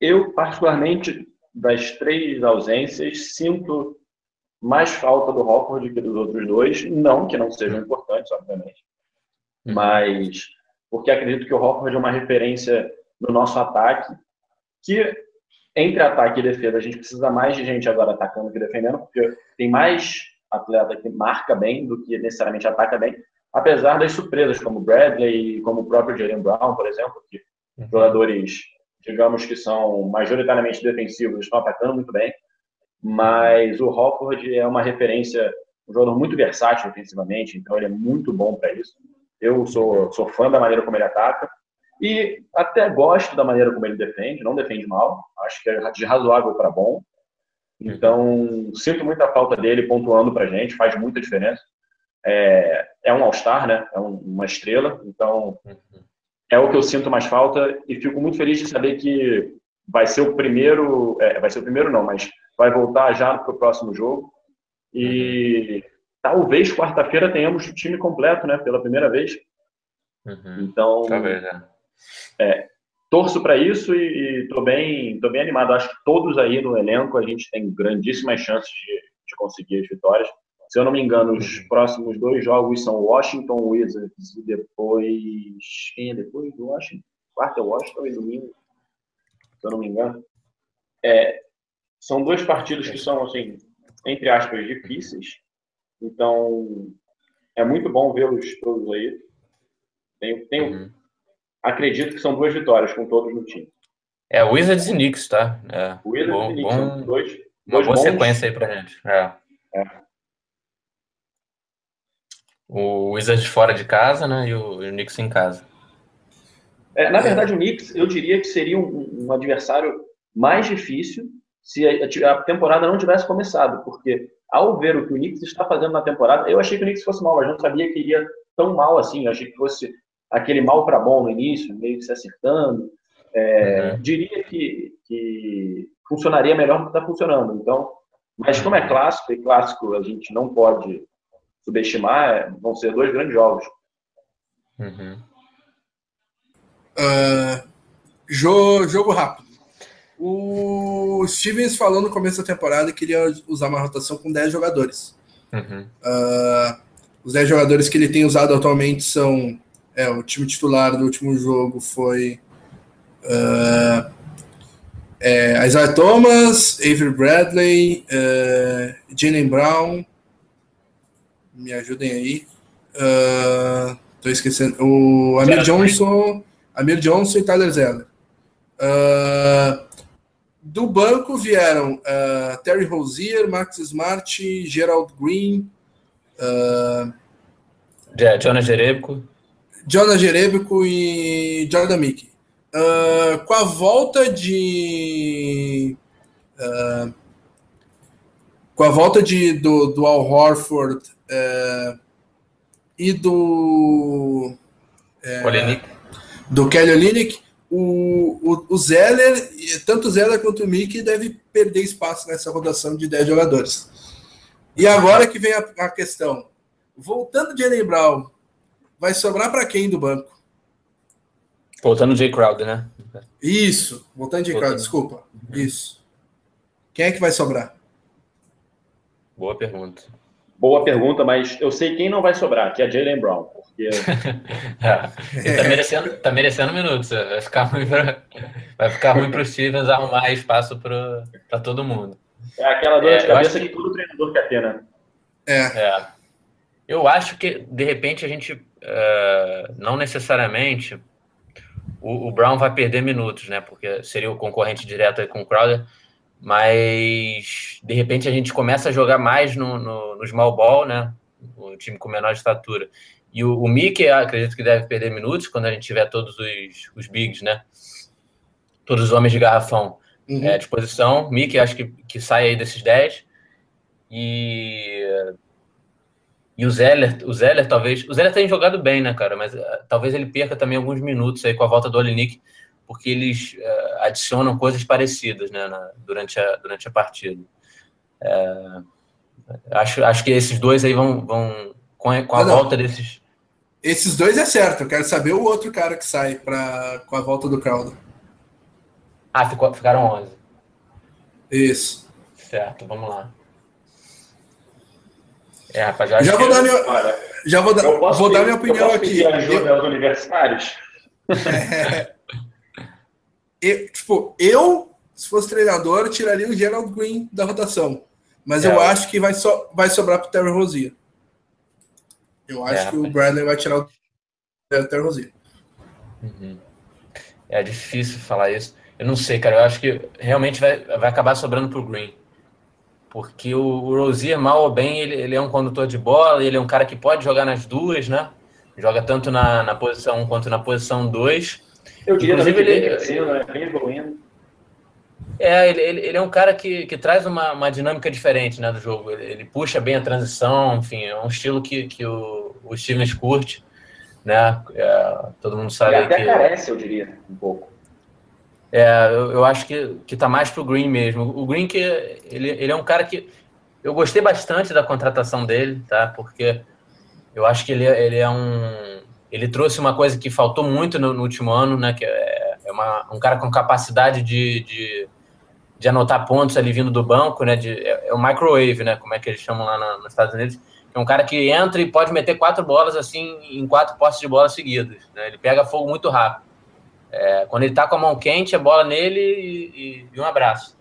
Eu, particularmente, das três ausências, sinto mais falta do Hofford que dos outros dois. Não que não sejam importantes, obviamente, uhum. mas porque acredito que o Hofford é uma referência no nosso ataque, que entre ataque e defesa a gente precisa mais de gente agora atacando que defendendo, porque tem mais atleta que marca bem do que necessariamente ataca bem, apesar das surpresas como Bradley e como o próprio Jalen Brown, por exemplo, que uhum. jogadores digamos que são majoritariamente defensivos, estão atacando muito bem, mas o Hofford é uma referência, um jogador muito versátil ofensivamente, então ele é muito bom para isso. Eu sou, sou fã da maneira como ele ataca e até gosto da maneira como ele defende, não defende mal, acho que é de razoável para bom. Então, sinto muita falta dele pontuando para gente, faz muita diferença. É, é um All-Star, né? É um, uma estrela, então é o que eu sinto mais falta e fico muito feliz de saber que vai ser o primeiro, é, vai ser o primeiro não, mas vai voltar já para o próximo jogo e talvez quarta-feira tenhamos o time completo, né, pela primeira vez. Uhum. Então, talvez, é. é torço para isso e estou bem, tô bem animado. Acho que todos aí no elenco a gente tem grandíssimas chances de, de conseguir as vitórias. Se eu não me engano, os uhum. próximos dois jogos são Washington Wizards e depois. Quem é depois do Washington? Quarto é Washington e domingo, se eu não me engano. É, são dois partidos que são, assim, entre aspas, difíceis. Então, é muito bom vê-los todos aí. Tenho, tenho, uhum. Acredito que são duas vitórias com todos no time. É, Wizards e Knicks, tá? É, Wizards bom, e Knicks, bom, dois, dois uma boa bons. sequência aí pra gente. É. é o Wizards fora de casa, né? E o, e o Knicks em casa. É, na verdade, o Knicks, eu diria que seria um, um adversário mais difícil se a, a, temporada não tivesse começado, porque ao ver o que o Knicks está fazendo na temporada, eu achei que o Knicks fosse mal, mas não sabia que iria tão mal assim. Eu achei que fosse aquele mal para bom no início, meio que se acertando. É, uhum. Diria que, que funcionaria melhor do que está funcionando. Então, mas como é clássico e clássico a gente não pode subestimar, vão ser dois grandes jogos. Uhum. Uh, jogo, jogo rápido. O Stevens falou no começo da temporada que queria usar uma rotação com 10 jogadores. Uhum. Uh, os 10 jogadores que ele tem usado atualmente são. É, o time titular do último jogo foi. Uh, é, Isaiah Thomas, Avery Bradley, uh, Jalen Brown, me ajudem aí. Uh, tô esquecendo. O Amir Johnson, Amir Johnson e Tyler Zeller. Uh, do banco vieram uh, Terry Rozier, Max Smart, Gerald Green, uh, Jonas Jerebico. Jonas Jerebico e Jordan Mickey. Uh, com a volta de. Uh, com a volta de, do, do Al Horford é, e do. É, do Kelly Olynyk, o, o, o Zeller, tanto o Zeller quanto o Mickey, deve perder espaço nessa rotação de 10 jogadores. E agora que vem a, a questão. Voltando de Brown, vai sobrar para quem do banco? Voltando Jay Crowder, né? Isso, voltando Jay Crowder, desculpa. Isso. Quem é que vai sobrar? Boa pergunta. Boa pergunta, mas eu sei quem não vai sobrar, que é Jalen Brown. Porque... é. tá, merecendo, tá merecendo minutos. Vai ficar ruim para vai ficar ruim para os Stevens arrumar espaço para todo mundo. É aquela dor é, de cabeça que... que todo treinador quer ter, né? É. é. Eu acho que, de repente, a gente, uh, não necessariamente, o, o, Brown vai perder minutos, né? Porque seria o concorrente direto com o Crowder, mas, de repente, a gente começa a jogar mais no, no, no small ball, né? O time com menor estatura. E o, o Mickey, acredito que deve perder minutos quando a gente tiver todos os, os bigs, né? Todos os homens de garrafão uhum. é, à disposição. Mickey, acho que, que sai aí desses 10. E, e o Zeller, o Zeller talvez. O Zeller tem jogado bem, né, cara? Mas uh, talvez ele perca também alguns minutos aí com a volta do Olinik, porque eles uh, adicionam coisas parecidas né, na, durante, a, durante a partida. Uh, acho, acho que esses dois aí vão, vão com a, com a volta desses. Esses dois é certo, eu quero saber o outro cara que sai pra, com a volta do Crowder. Ah, ficou, ficaram 11. Isso. Certo, vamos lá. É, rapaz, já, já vou dar minha, já vou, dar, vou dar minha opinião eu aqui. Ajuda eu, aos universitários. É, eu, tipo, eu, se fosse treinador, tiraria o Gerald Green da rotação. Mas é, eu acho que vai, so, vai sobrar para o Terry Rozier. Eu acho é, que o Bradley vai tirar o Terry Rozier. Uhum. É difícil falar isso. Eu não sei, cara. Eu acho que realmente vai, vai acabar sobrando pro Green. Porque o, o Rozier, mal ou bem, ele, ele é um condutor de bola, ele é um cara que pode jogar nas duas, né? Joga tanto na, na posição 1 quanto na posição 2. Eu diria Inclusive, ele, crescendo, né? bem evoluindo. É, ele, ele, ele, é um cara que, que traz uma, uma dinâmica diferente né, do jogo. Ele, ele, puxa bem a transição, enfim, é um estilo que, que o, o Stevens curte, né? É, todo mundo sabe ele até que... carece, eu diria, um pouco. É, eu, eu acho que, que tá mais pro Green mesmo. O Green que ele, ele é um cara que eu gostei bastante da contratação dele, tá? Porque eu acho que ele, ele é um ele trouxe uma coisa que faltou muito no, no último ano, né? Que é, é uma, um cara com capacidade de, de, de, anotar pontos ali vindo do banco, né? De, é, é o microwave, né? Como é que eles chamam lá na, nos Estados Unidos. É um cara que entra e pode meter quatro bolas assim em quatro postes de bola seguidas. Né? Ele pega fogo muito rápido. É, quando ele tá com a mão quente, a bola nele e, e, um abraço.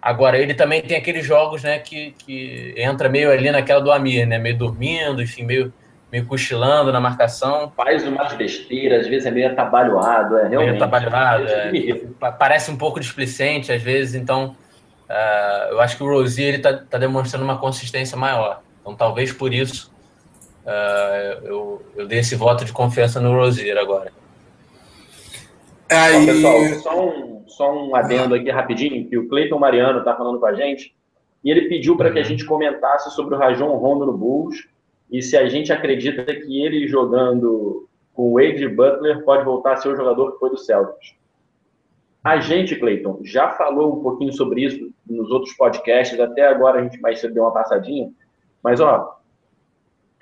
Agora, ele também tem aqueles jogos, né, que, que entra meio ali naquela do Amir, né, meio dormindo, enfim, meio, meio cochilando na marcação. Faz umas besteiras, às vezes é meio atabalhoado, é realmente. Meio atabalhoado, é, parece um pouco displicente, às vezes, então uh, eu acho que o Rosier, ele tá, demonstrando uma consistência maior. Então, talvez por isso uh, eu, eu dei esse voto de confiança no Rosier agora. Aí... pessoal, só um, só um adendo aqui rapidinho, que o Cleiton Mariano está falando com a gente, e ele pediu para que a uhum. gente comentasse sobre o Rajon Rondo no Bulls, e se a gente acredita que ele jogando com Wade Butler pode voltar a ser o jogador que foi do Celtics. A gente, Cleiton, já falou um pouquinho sobre isso nos outros podcasts, até agora a gente vai ser uma passadinha, mas ó,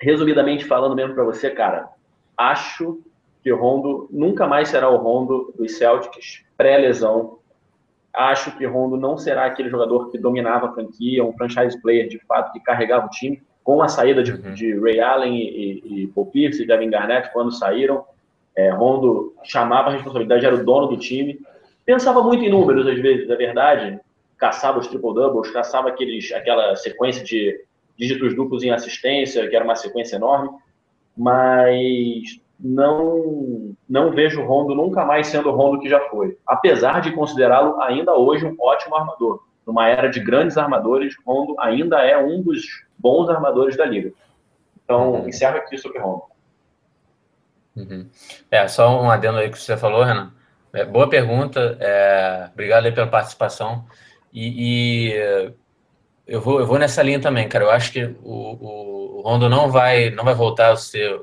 resumidamente falando mesmo para você, cara, acho que Rondo nunca mais será o Rondo dos Celtics pré-lesão. Acho que Rondo não será aquele jogador que dominava a franquia, um franchise player de fato que carregava o time. Com a saída de, uhum. de Ray Allen e, e, e Paul Pierce e Devin Garnett, quando saíram, é, Rondo chamava a responsabilidade, era o dono do time. Pensava muito em números, às vezes, é verdade. Caçava os triple-doubles, caçava aqueles, aquela sequência de dígitos duplos em assistência, que era uma sequência enorme. Mas não não vejo o Rondo nunca mais sendo o Rondo que já foi, apesar de considerá-lo ainda hoje um ótimo armador. Numa era de grandes armadores, Rondo ainda é um dos bons armadores da liga. Então, uhum. encerro aqui sobre Rondo. Uhum. É, só um adendo aí que você falou, Renan. É, boa pergunta, é, obrigado aí pela participação. E, e, eu, vou, eu vou nessa linha também, cara. Eu acho que o, o Rondo não vai, não vai voltar a ser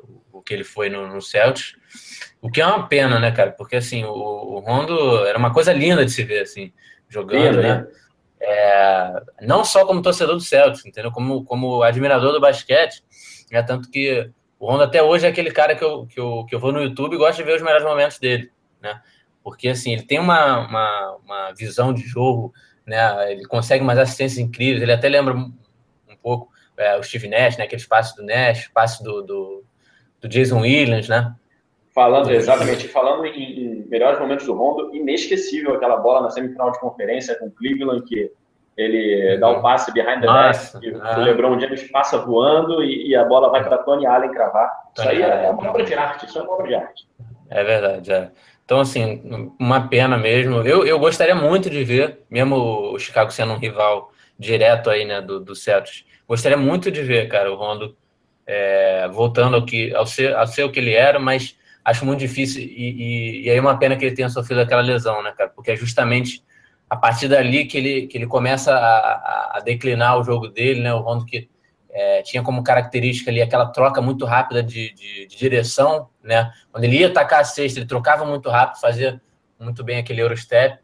que ele foi no, no Celtics. O que é uma pena, né, cara? Porque, assim, o, o Rondo era uma coisa linda de se ver, assim, jogando, né? É, não só como torcedor do Celtics, entendeu? Como, como admirador do basquete. É tanto que o Rondo até hoje é aquele cara que eu, que eu, que eu vou no YouTube e gosto de ver os melhores momentos dele, né? Porque, assim, ele tem uma, uma, uma visão de jogo, né? Ele consegue umas assistências incríveis. Ele até lembra um pouco é, o Steve Nash, né? Aqueles passos do Nash, passe do, do do Jason Williams, né? Falando, exatamente, falando em, em, melhores momentos do Rondo, inesquecível aquela bola na semifinal de conferência com Cleveland, que Ele dá um passe behind the Nossa, back, ah. o LeBron James passa voando e, e a bola vai para Tony Allen cravar. Tony isso aí é uma obra de arte, isso é uma obra de arte. É verdade, é. Então, assim, uma pena mesmo. Eu, eu gostaria muito de ver, mesmo o Chicago sendo um rival direto aí, né, do, do Celtics, gostaria muito de ver, cara, o Rondo é, voltando ao, que, ao, ser, ao ser o que ele era, mas acho muito difícil. E, e, e aí é uma pena que ele tenha sofrido aquela lesão, né, cara? Porque é justamente a partir dali que ele, que ele começa a, a declinar o jogo dele, né? O Rondo que é, tinha como característica ali aquela troca muito rápida de, de, de, direção, né? Quando ele ia atacar a cesta, ele trocava muito rápido, fazia muito bem aquele Eurostep.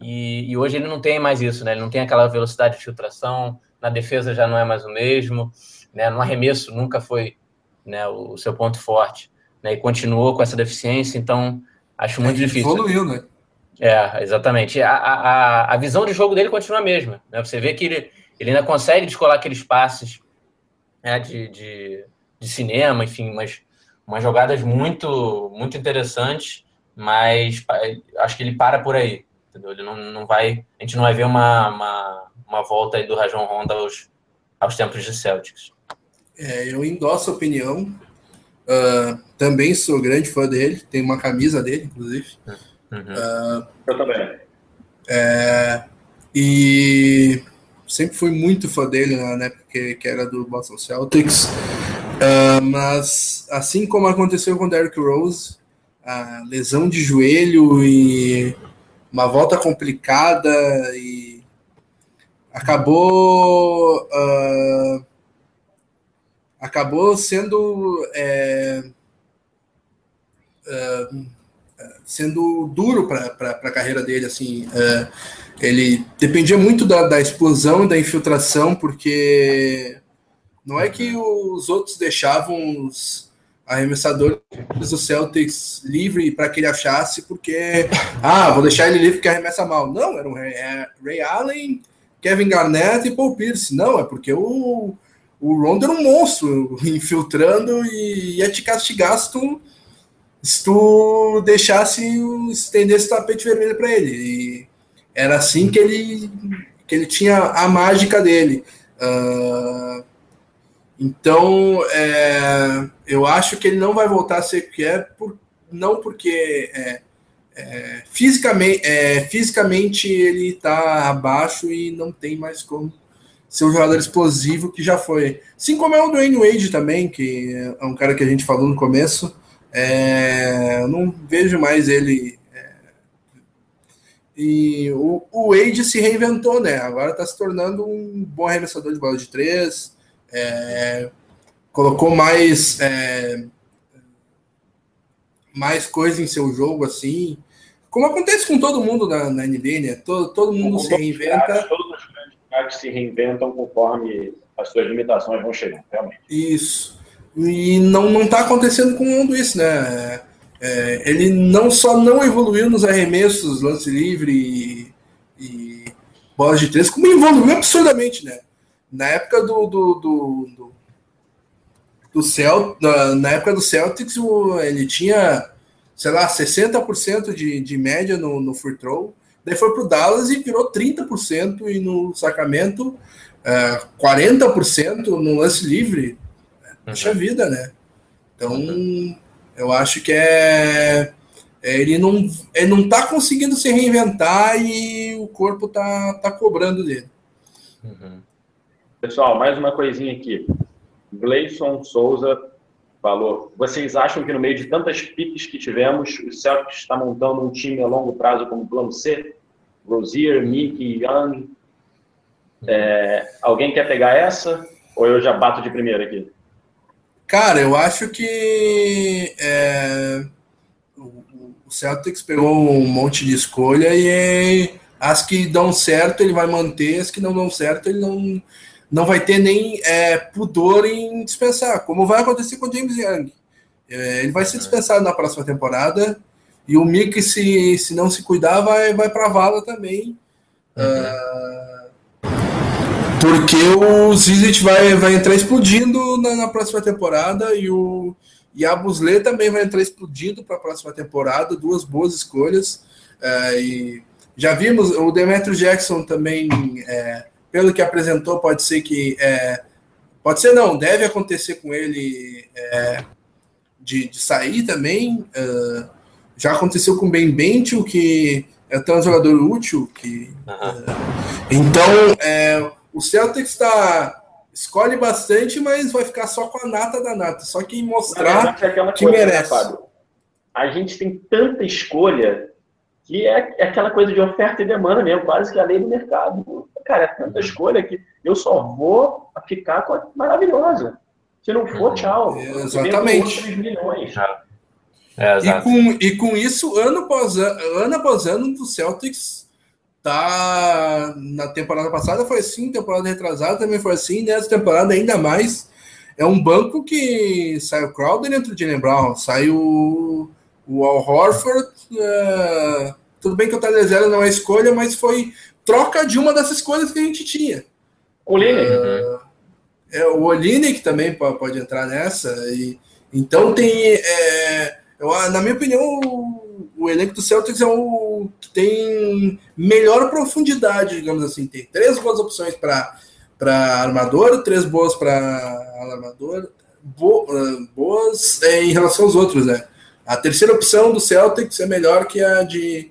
E, e hoje ele não tem mais isso, né? Ele não tem aquela velocidade de filtração, na defesa já não é mais o mesmo, né? No arremesso nunca foi né, o, o seu ponto forte, né? E continuou com essa deficiência, então acho muito é, difícil. Evoluiu, né? É, exatamente. A, a, a visão de jogo dele continua a mesma. Né? Você vê que ele, ele ainda consegue descolar aqueles passes né, de, de, de, cinema, enfim, umas, umas jogadas muito, muito interessantes, mas acho que ele para por aí. Entendeu? Ele não, não vai. A gente não vai ver uma, uma, uma volta aí do Rajon Honda aos, aos tempos de Celtics. É, eu endosso a opinião. Uh, também sou grande fã dele, tenho uma camisa dele, inclusive. Uhum. Uh, eu também. É, e sempre fui muito fã dele na época que, que era do Boston Celtics. Uh, mas assim como aconteceu com o Derrick Rose, a lesão de joelho e uma volta complicada e acabou uh, acabou sendo é, uh, sendo duro para a carreira dele. Assim, é, ele dependia muito da, da explosão e da infiltração, porque não é que os outros deixavam os arremessadores do Celtics livre para que ele achasse, porque ah, vou deixar ele livre porque arremessa mal. Não, era Ray, é, Ray Allen, Kevin Garnett e Paul Pierce. Não, é porque o, o Rondo era um monstro infiltrando e ia te castigar se tu se tu deixasse estendesse o tapete vermelho para ele. E era assim que ele que ele tinha a mágica dele. Uh, então, é, eu acho que ele não vai voltar a ser o que é, por, não porque é, é, fisicamente, é, fisicamente ele está abaixo e não tem mais como ser um jogador explosivo que já foi. Assim como é o Dwayne Wade também, que é um cara que a gente falou no começo. É, não vejo mais ele. É, e o, o Wade se reinventou, né? Agora está se tornando um bom arremessador de bola de três. É, colocou mais é, mais coisa em seu jogo, assim. Como acontece com todo mundo na, na NBA, né? Todo, todo mundo se reinventa. Grandes se reinventam conforme as suas limitações vão chegando, realmente. Isso. E não, não tá acontecendo com o isso, né? É, ele não só não evoluiu nos arremessos, lance livre e, e bolas de três, como evoluiu absurdamente, né? Na época do, do, do, do, do Celt, na época do Celtics, ele tinha, sei lá, 60% de, de média no, no free throw. Daí foi pro Dallas e virou 30% e no Sacramento é, 40% no lance livre. Puxa uhum. vida, né? Então, uhum. eu acho que é, é. Ele não, ele não tá conseguindo se reinventar e o corpo tá, tá cobrando dele. Uhum. Pessoal, mais uma coisinha aqui. Gleison Souza falou: vocês acham que no meio de tantas piques que tivemos, o Celtics está montando um time a longo prazo como plano C? Rosier, Mickey, Young. É, alguém quer pegar essa? Ou eu já bato de primeira aqui? Cara, eu acho que é, o Celtics pegou um monte de escolha e as que dão certo ele vai manter, as que não dão certo ele não, não vai ter nem é, pudor em dispensar, como vai acontecer com o James Young. É, ele vai ser dispensado na próxima temporada e o Mick, se, se não se cuidar, vai, vai para a vala também. Uhum. Uh, porque o Zizit vai, vai entrar explodindo na, na, próxima temporada e o e a Busle também vai entrar explodindo para a próxima temporada. Duas boas escolhas. É, e, Já vimos o Demetrio Jackson também, é, pelo que apresentou, pode ser que. É, pode ser não, deve acontecer com ele é, de, de, sair também. Uh, já aconteceu com o Ben Bentil, que é tão jogador útil. que uhum. Então, é, o Celtics está escolhe bastante, mas vai ficar só com a nata da nata. Só quem mostrar é que coisa, né, merece. Né, a gente tem tanta escolha que é, é, aquela coisa de oferta e demanda mesmo, quase que a lei do mercado. Cara, é tanta escolha que eu só vou ficar com a maravilhosa. Se não for, tchau. Exatamente. Milhões. É, e, com, e com isso, ano após ano, ano após ano, o Celtics tá na temporada passada foi assim, temporada retrasada também foi assim, nessa temporada ainda mais. É um banco que saiu Crowder entre o Jalen Brown, saiu o Al Horford, uh, tudo bem que o Tyler Zero não é escolha, mas foi troca de uma das escolhas que a gente tinha. O Olinik. Uh, é, o Olinik também pode, pode, entrar nessa. E, então tem. É, eu, na minha opinião, o, o, elenco do Celtics é o que tem melhor profundidade, digamos assim. Tem três boas opções para armador, três boas para armador, bo, uh, boas é, em relação aos outros, né? A terceira opção do Celtics é melhor que a de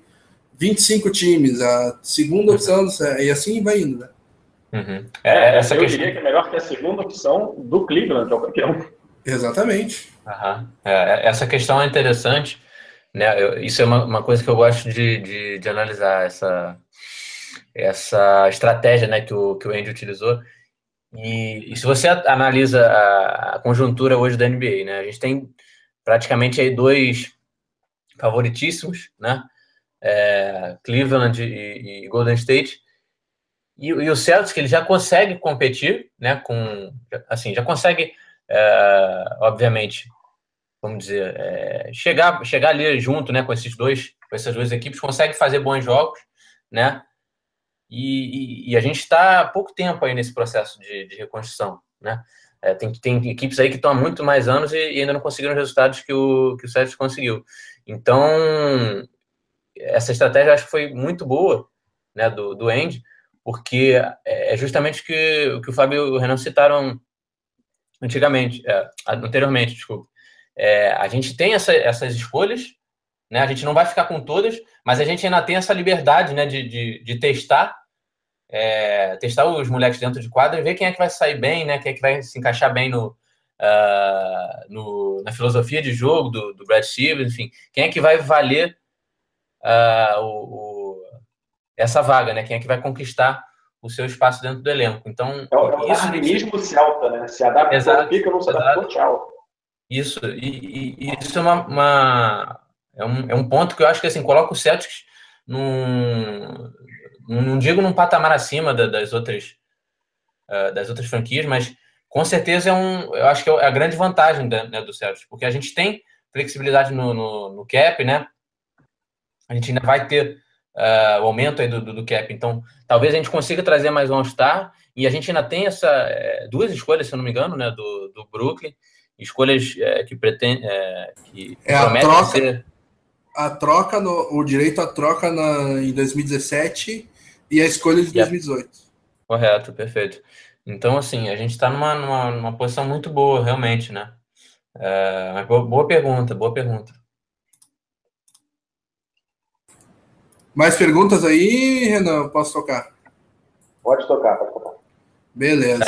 25 times. A segunda opção, e assim vai indo, né? Uhum. É, essa eu questão... diria que é melhor que a segunda opção do Cleveland, que é o campeão. Exatamente. Uhum. É, essa questão é interessante. Né? Eu, isso é uma, uma, coisa que eu gosto de, de, de, analisar, essa, essa estratégia né, que, o, que o Andy utilizou. E, e se você analisa a, a, conjuntura hoje da NBA, né, a gente tem praticamente aí dois favoritíssimos, né? É, Cleveland e, e, Golden State. E, e o Celtics, que ele já consegue competir, né? Com, assim, já consegue, é, obviamente, vamos dizer, é, chegar, chegar ali junto, né? Com esses dois, com essas duas equipes, consegue fazer bons jogos, né? E, e a gente está há pouco tempo aí nesse processo de, de reconstrução, né? É, tem, tem equipes aí que estão há muito mais anos e, e, ainda não conseguiram os resultados que o, que o Celtics conseguiu. Então, essa estratégia acho que foi muito boa né, do, do End, porque é, é justamente que, o que o Fábio e o Renan citaram antigamente, é, anteriormente, desculpa. É, a gente tem essa, essas escolhas, né, a gente não vai ficar com todas, mas a gente ainda tem essa liberdade né, de, de, de testar é, testar os moleques dentro de quadra e ver quem é que vai sair bem, né? Quem é que vai se encaixar bem no, uh, no na filosofia de jogo do, do, Brad Stevens, enfim, quem é que vai valer uh, o, o, essa vaga, né? Quem é que vai conquistar o seu espaço dentro do elenco. Então, é o, é isso, celta, né? Se adapta, exato, fica, não se adaptou, tchau. Isso, e, e, isso é uma, uma, é, um, é um ponto que eu acho que assim, coloca o Celtics num, não digo num patamar acima das outras uh, das outras franquias, mas com certeza é um, eu acho que é a grande vantagem da, né, do Celtics, porque a gente tem flexibilidade no, no, no, cap, né? A gente ainda vai ter uh, o aumento aí do, do, do, cap, então talvez a gente consiga trazer mais um All-Star e a gente ainda tem essa é, duas escolhas, se eu não me engano, né, do, do Brooklyn, escolhas é, que pretendem é, que é a troca, ser a troca no, o direito à troca na, em 2017 e a escolha de 2018. Correto, perfeito. Então, assim, a gente está numa, numa, numa, posição muito boa, realmente, né? É, boa, boa pergunta, boa pergunta. Mais perguntas aí, Renan? Posso tocar? Pode tocar, pode tocar. Beleza.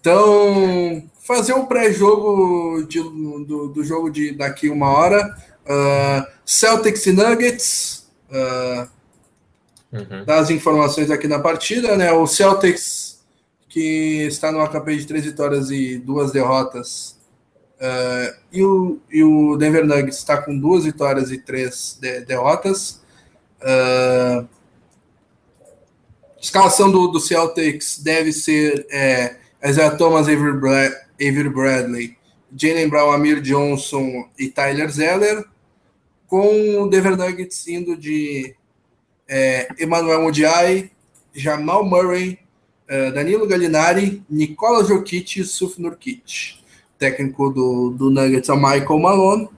Então, fazer um pré-jogo do, do jogo de daqui uma hora. Uh, Celtics e Nuggets. Uh, uhum. das informações aqui na partida, né? O Celtics, que está numa campanha de três vitórias e duas derrotas, uh, e, o, e o Denver Nuggets está com duas vitórias e três de, derrotas. Uh, escalação do, do Celtics deve ser é, Isaiah Thomas, Avery, Brad, Avery Bradley, Jalen Brown, Amir Johnson e Tyler Zeller, com o Denver Nuggets indo de é, Emmanuel Mudiay, Jamal Murray, é, Danilo Gallinari, Nicola Jokic e Suf Nurkic. Técnico do, do Nuggets é Michael Malone.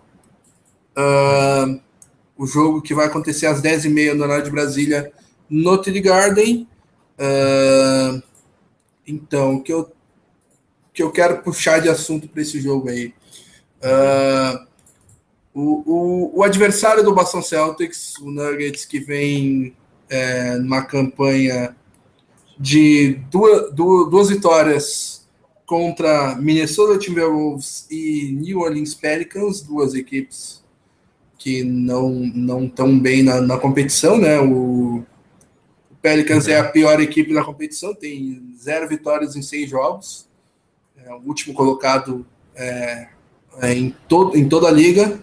Uh, o jogo que vai acontecer às 10h30 no horário de Brasília no TD Garden. Uh, então, que eu, que eu quero puxar de assunto para esse jogo aí. Uh, o, o, o, adversário do Boston Celtics, o Nuggets, que vem é, numa campanha de duas, duas vitórias contra Minnesota Timberwolves e New Orleans Pelicans, duas equipes que não não estão bem na, na, competição, né? O, o Pelicans uhum. é a pior equipe da competição, tem zero vitórias em seis jogos, é o último colocado é, é em, todo, em toda a liga.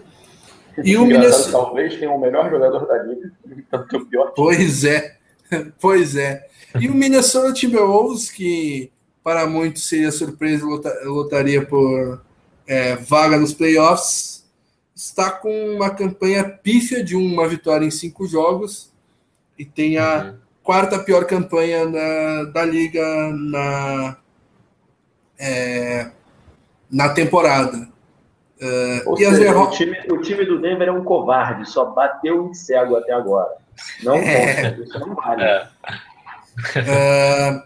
E o Minnesota talvez tenha o melhor jogador da liga, tanto o pior. Pois é, pois é. E o Minnesota Timberwolves, que para muitos seria surpresa, lutaria por é, vaga nos playoffs, está com uma campanha pífia de uma vitória em cinco jogos e tem a uhum. quarta pior campanha na, da liga na, é, na temporada. Uh, e seja, o, time, o time do Denver é um covarde, só bateu em cego até agora. Não é. conta, isso não vale. É. Uh,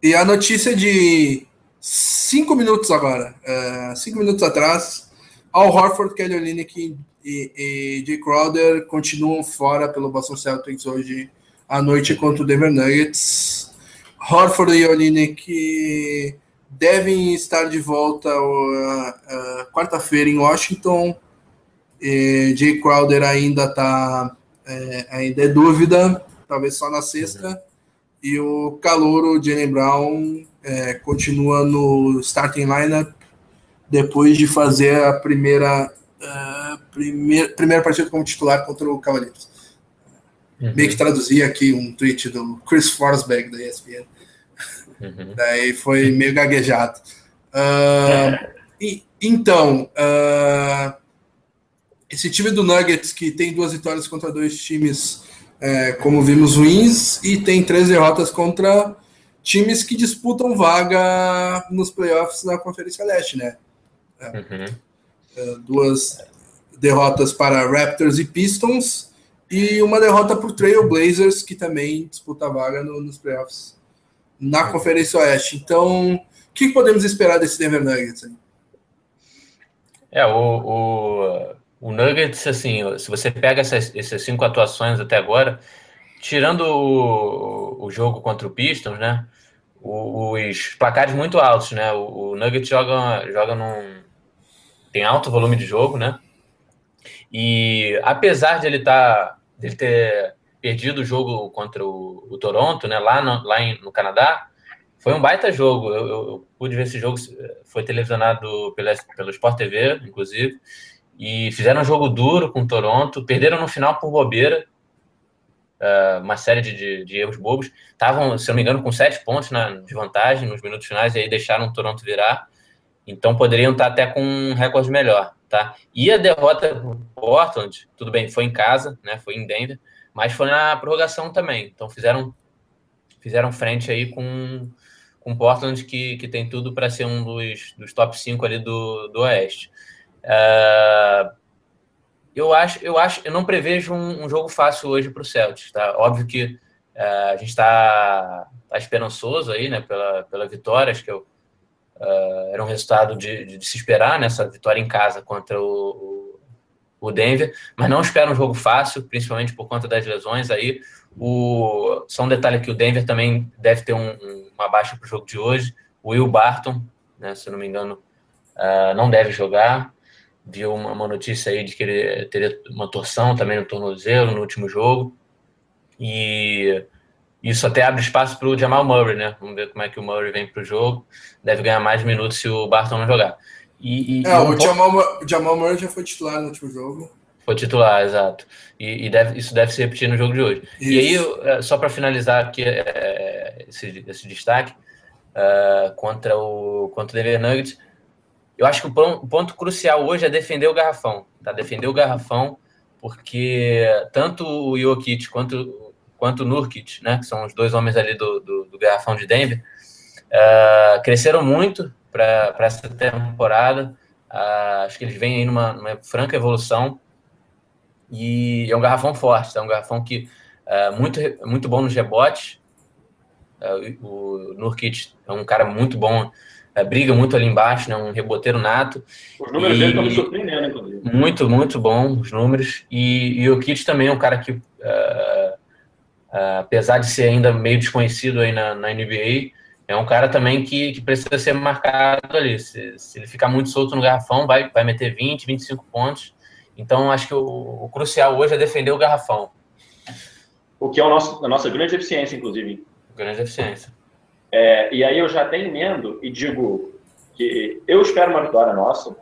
e a notícia de cinco minutos agora, uh, cinco minutos atrás, Al Horford, Kelly Olynyk e, e Jay Crowder continuam fora pelo Boston Celtics hoje à noite contra o Denver Nuggets. Horford e Olynyk devem estar de volta uh, uh, quarta-feira em Washington. E Jay Crowder ainda está é, ainda é dúvida, talvez só na sexta. E o calouro Jalen Brown é, continua no starting lineup depois de fazer a primeira, uh, primeir, primeira partida como titular contra o Cavaleiros. Uhum. Meio que traduzir aqui um tweet do Chris Forsberg da ESPN. Uhum. Daí foi meio gaguejado. Uh, e, então, uh, esse time do Nuggets que tem duas vitórias contra dois times é, como vimos, ruins e tem três derrotas contra times que disputam vaga nos playoffs na Conferência Leste, né? Uhum. é, duas derrotas para Raptors e Pistons e uma derrota para o Trail Blazers, que também disputa vaga no, nos playoffs na uhum. Conferência Oeste. Então, o que podemos esperar desse Denver Nuggets? Aí? É, o, o o Nuggets, assim, se você pega essas, essas cinco atuações até agora, tirando o, o jogo contra o Pistons, né? Os placares muito altos, né? O, o Nuggets joga, joga num. Tem alto volume de jogo, né? E apesar de ele tá, de ele ter perdido o jogo contra o, o Toronto, né? Lá no, lá em, no Canadá, foi um baita jogo. Eu, eu, eu, pude ver esse jogo, foi televisionado pela, pelo Sport TV, inclusive e fizeram um jogo duro com o Toronto, perderam no final por bobeira, uh, uma série de, de, de, erros bobos. Estavam, se não me engano, com sete pontos na, de vantagem nos minutos finais e aí deixaram o Toronto virar. Então poderiam estar até com um recorde melhor, tá? E a derrota para Portland, tudo bem, foi em casa, né? Foi em Denver, mas foi na prorrogação também. Então fizeram fizeram frente aí com com Portland que, que tem tudo para ser um dos, dos top 5 ali do, do Oeste. Uh, eu acho, eu acho, eu não prevejo um, um jogo fácil hoje para o Celtics, tá? Óbvio que uh, a gente está tá esperançoso aí, né, pela, pela vitória, acho que eu, uh, era um resultado de, de, de, se esperar nessa vitória em casa contra o, o, Denver, mas não espero um jogo fácil, principalmente por conta das lesões aí. O, só um detalhe que o Denver também deve ter um, um, uma baixa para o jogo de hoje. O Will Barton, né, se não me engano, uh, não deve jogar viu uma, uma, notícia aí de que ele teria uma torção também no tornozelo no último jogo. E isso até abre espaço para o Jamal Murray, né? Vamos ver como é que o Murray vem para o jogo. Deve ganhar mais minutos se o Barton não jogar. E, e é, o, Jamal, o Jamal Murray já foi titular no último jogo. Foi titular, exato. E, e deve, isso deve se repetir no jogo de hoje. Isso. E aí, é, só para finalizar aqui é, esse, esse destaque, uh, contra, o, contra o Denver Nuggets, eu acho que o ponto crucial hoje é defender o garrafão, tá? Defender o garrafão, porque tanto o Jokic quanto, quanto Nurkic, né, que são os dois homens ali do, do, do garrafão de Denver, uh, cresceram muito para essa temporada. Uh, acho que eles vêm aí numa, numa franca evolução. E é um garrafão forte, é um garrafão que é muito, muito bom nos rebotes. O Nurkic é um cara muito bom, briga muito ali embaixo, né? Um reboteiro nato. Os números e, dele estão me surpreendendo, inclusive. Muito, muito bom os números. E, e o Kit também é um cara que, uh, uh, apesar de ser ainda meio desconhecido aí na, na NBA, é um cara também que, que precisa ser marcado ali. Se, se, ele ficar muito solto no garrafão, vai, vai meter 20, 25 pontos. Então, acho que o, o crucial hoje é defender o garrafão. O que é o nosso, a nossa grande eficiência, inclusive. Grande eficiência. É, e aí eu já até emendo e digo que eu espero uma vitória nossa,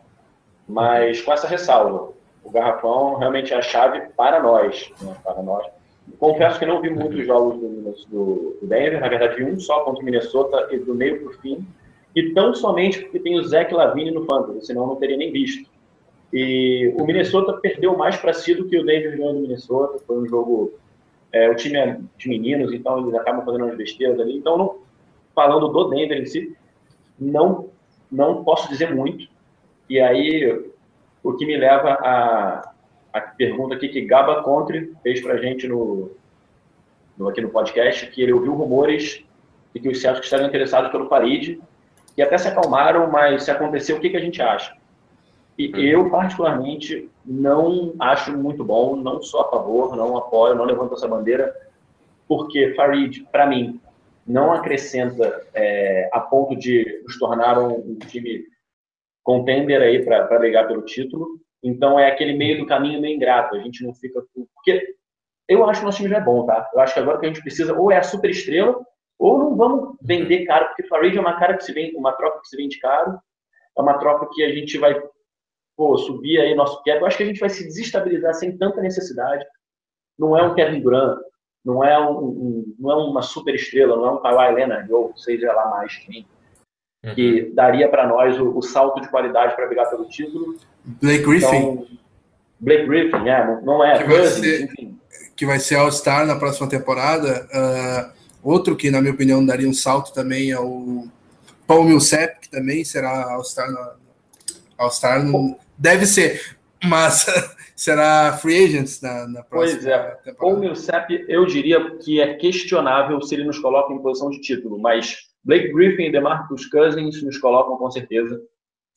mas com essa ressalva. O garrafão realmente é a chave para nós. Né, para nós. Confesso que não vi muitos jogos do, do Denver, na verdade um só contra o Minnesota e do meio para o fim, e tão somente porque tem o Zach Lavine no Fantasy, senão não teria nem visto. E o Minnesota perdeu mais para si do que o Denver ganhou do Minnesota, foi um jogo... É, o time é de meninos, então eles acabam fazendo umas besteiras ali, então não, falando do Denver em si, não, não posso dizer muito, e aí o que me leva a, a pergunta aqui que Gaba Contre fez para a gente no, no, aqui no podcast, que ele ouviu rumores de que os Celtics estavam interessados pelo Farid, e até se acalmaram, mas se acontecer, o que, que a gente acha? E uhum. eu, particularmente, não acho muito bom, não sou a favor, não apoio, não levanto essa bandeira, porque Farid, para mim, não acrescenta é, a ponto de nos tornar um, um time contender aí para brigar pelo título. Então é aquele meio do caminho meio ingrato. A gente não fica. Porque eu acho que o nosso time já é bom, tá? Eu acho que agora que a gente precisa ou é a super estrela, ou não vamos vender caro, porque Farid é uma cara que se vende, uma troca que se vende caro, é uma troca que a gente vai pô, subir aí nosso cap. Eu acho que a gente vai se desestabilizar sem tanta necessidade. Não é um Kevin Durant, não é, um, um não é uma super estrela, não é um Kawhi Leonard, ou seja lá mais quem uhum. que daria para nós o, o, salto de qualidade para brigar pelo título. Blake Griffin. Então, Blake Griffin, é, não, não é. Que vai, ser, que vai ser All-Star na próxima temporada. Uh, outro que, na minha opinião, daria um salto também é o Paul Millsap, que também será All-Star. All-Star deve ser, mas será free agents na, na próxima pois é. temporada. Paul Millsap, eu diria que é questionável se ele nos coloca em posição de título, mas Blake Griffin e DeMarcus Cousins nos colocam com certeza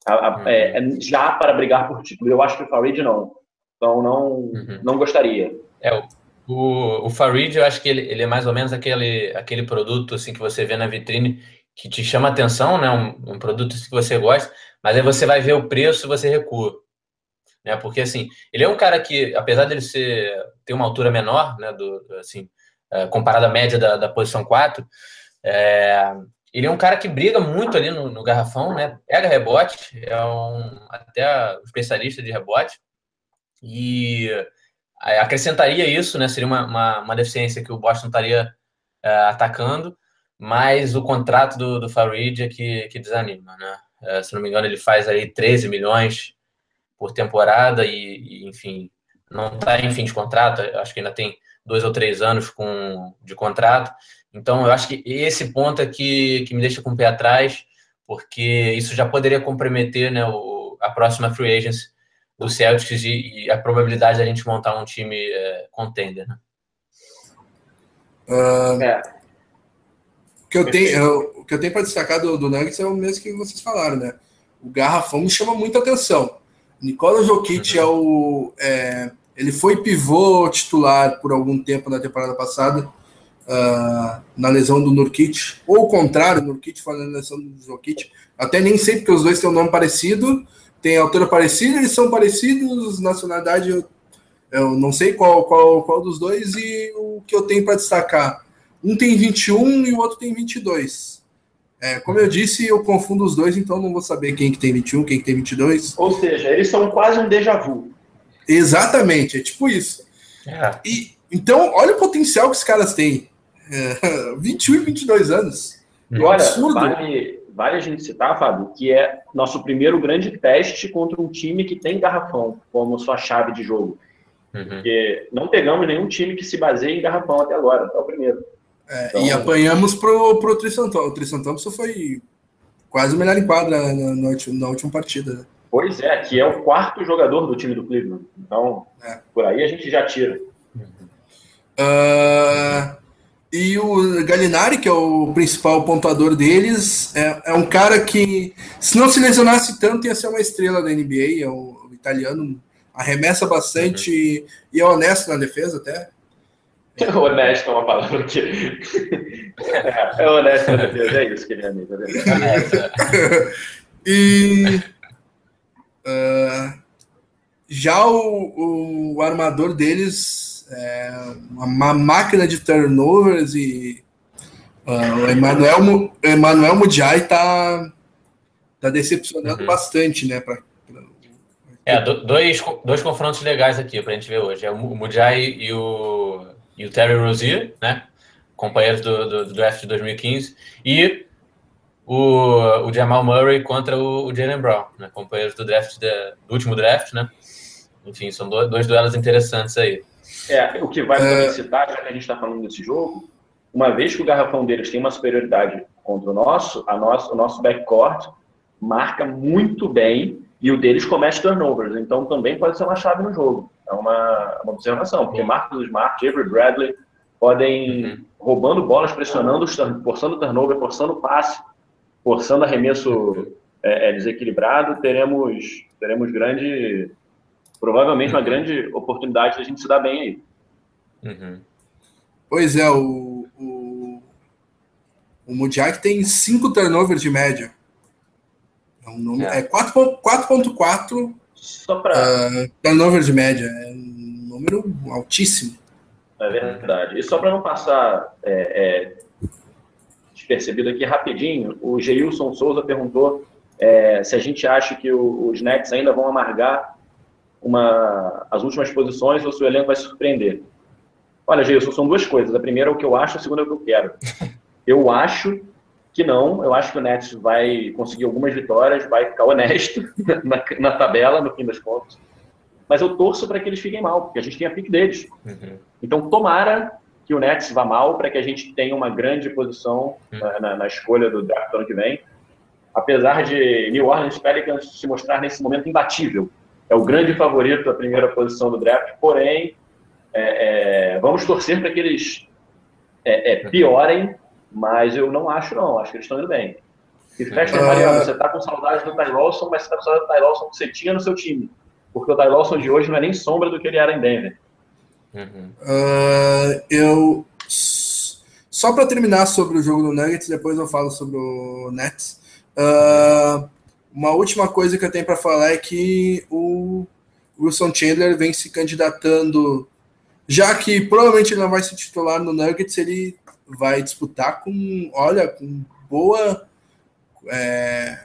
a, a, uhum. é, é já para brigar por título. Eu acho que o Farid não. Então não, uhum. não gostaria. É, o, o, o Farid, eu acho que ele, ele é mais ou menos aquele, aquele produto assim que você vê na vitrine que te chama atenção, né? Um, um produto que você gosta, mas aí você vai ver o preço e você recua. Né? Porque assim, ele é um cara que, apesar dele ser ter uma altura menor, né, do assim, é, comparado à média da, da posição 4, é, ele é um cara que briga muito ali no, no garrafão, né? Pega rebote, é um até um especialista de rebote. E acrescentaria isso, né? Seria uma, uma, uma deficiência que o Boston estaria é, atacando, mas o contrato do, do Farid é que, que desanima, né? É, se não me engano, ele faz aí 13 milhões por temporada e, e enfim, não está em fim de contrato, acho que ainda tem dois ou três anos com, de contrato. Então, eu acho que esse ponto é que, que me deixa com o pé atrás, porque isso já poderia comprometer né, o, a próxima free agency do Celtics e, e, a probabilidade de a gente montar um time é, contender. Né? Uh, é. O que eu tenho, eu, o que eu tenho para destacar do, do Nuggets é o mesmo que vocês falaram, né? O garrafão me chama muita atenção. Nicola Jokic uhum. é o. É, ele foi pivô titular por algum tempo na temporada passada uh, na lesão do Nurkic, ou o contrário, Nurkic foi na lesão do Jokic. Até nem sei, porque os dois têm um nome parecido, têm altura parecida, eles são parecidos, nacionalidade eu, eu não sei qual, qual, qual dos dois, e o que eu tenho para destacar. Um tem 21 e o outro tem 22. É, como eu disse, eu confundo os dois, então não vou saber quem que tem 21, quem que tem 22. Ou seja, eles são quase um déjà vu. Exatamente, é tipo isso. É. E, então, olha o potencial que os caras têm. 21 e 22 anos. E olha, vale, vale a gente citar, Fábio, que é nosso primeiro grande teste contra um time que tem garrafão como sua chave de jogo. Uhum. Porque não pegamos nenhum time que se baseie em garrafão até agora, é o primeiro. É, então, e apanhamos pro, pro Tristan O Tristan Thompson foi quase o melhor em quadra na, na, na, última partida. Pois é, que é o quarto jogador do time do Cleveland. Então, é. por aí a gente já tira. Uh, e o Gallinari, que é o principal pontuador deles, é, é, um cara que, se não se lesionasse tanto, ia ser uma estrela da NBA. É o, o italiano, arremessa bastante uhum. e é honesto na defesa até. Honesto é uma palavra que. é, é honesto na defesa, é isso que ele é amigo. e. Uh, já o, o armador deles é uma máquina de turnovers e uh, o Emmanuel, Emmanuel Mudiay tá, tá decepcionando uhum. bastante, né? Pra, pra... É, dois, dois confrontos legais aqui pra gente ver hoje. É o Mudiay e o, e o Terry Rozier, né? Companheiros do, do, do draft de 2015. E o, o Jamal Murray contra o, o Jalen Brown, né? companheiros do draft de, do último draft, né? Enfim, são dois, dois duelos interessantes aí. É, o que vai é... citar, já que a gente está falando desse jogo, uma vez que o garrafão deles tem uma superioridade contra o nosso, a nosso o nosso backcourt marca muito bem e o deles comete turnovers, então também pode ser uma chave no jogo. É uma, uma observação, porque Marcos Smart, Avery Bradley podem uhum. roubando bolas, pressionando, forçando turnover, forçando passe, forçando arremesso é, é, desequilibrado, teremos, teremos grande, provavelmente uma uhum. grande oportunidade de a gente se dar bem aí. Uhum. Pois é, o, o, o Mudiak tem 5 turnovers de média. É, um número, é. é 4.4 Só para uh, turnover de média. É um número altíssimo. É verdade. E só para não passar é, é despercebido aqui rapidinho, o Geilson Souza perguntou é, se a gente acha que o, os Nets ainda vão amargar uma, as últimas posições ou se o elenco vai surpreender. Olha, Geilson, são duas coisas. A primeira é o que eu acho, a segunda é o que eu quero. Eu acho que não, eu acho que o Nets vai conseguir algumas vitórias, vai ficar honesto na, na tabela, no fim das contas. Mas eu torço para que eles fiquem mal, porque a gente tem a pique deles. Uhum. Então, tomara que o Nets vá mal para que a gente tenha uma grande posição hum. na, na, escolha do draft do ano que vem. Apesar de New Orleans Pelicans se mostrar nesse momento imbatível, é o grande favorito da primeira posição do draft, porém, é, é, vamos torcer para que eles é, é, piorem, mas eu não acho não, acho que eles estão indo bem. E fecha. Mariano, você está com saudade do Ty Lawson, mas você está com saudade do Ty Lawson que você tinha no seu time, porque o Ty Lawson de hoje não é nem sombra do que ele era em Denver. Uhum. Uh, eu só para terminar sobre o jogo do Nuggets, depois eu falo sobre o Nets. Uh, uma última coisa que eu tenho para falar é que o Wilson Chandler vem se candidatando, já que provavelmente ele não vai se titular no Nuggets, ele vai disputar com, olha, com boa. É,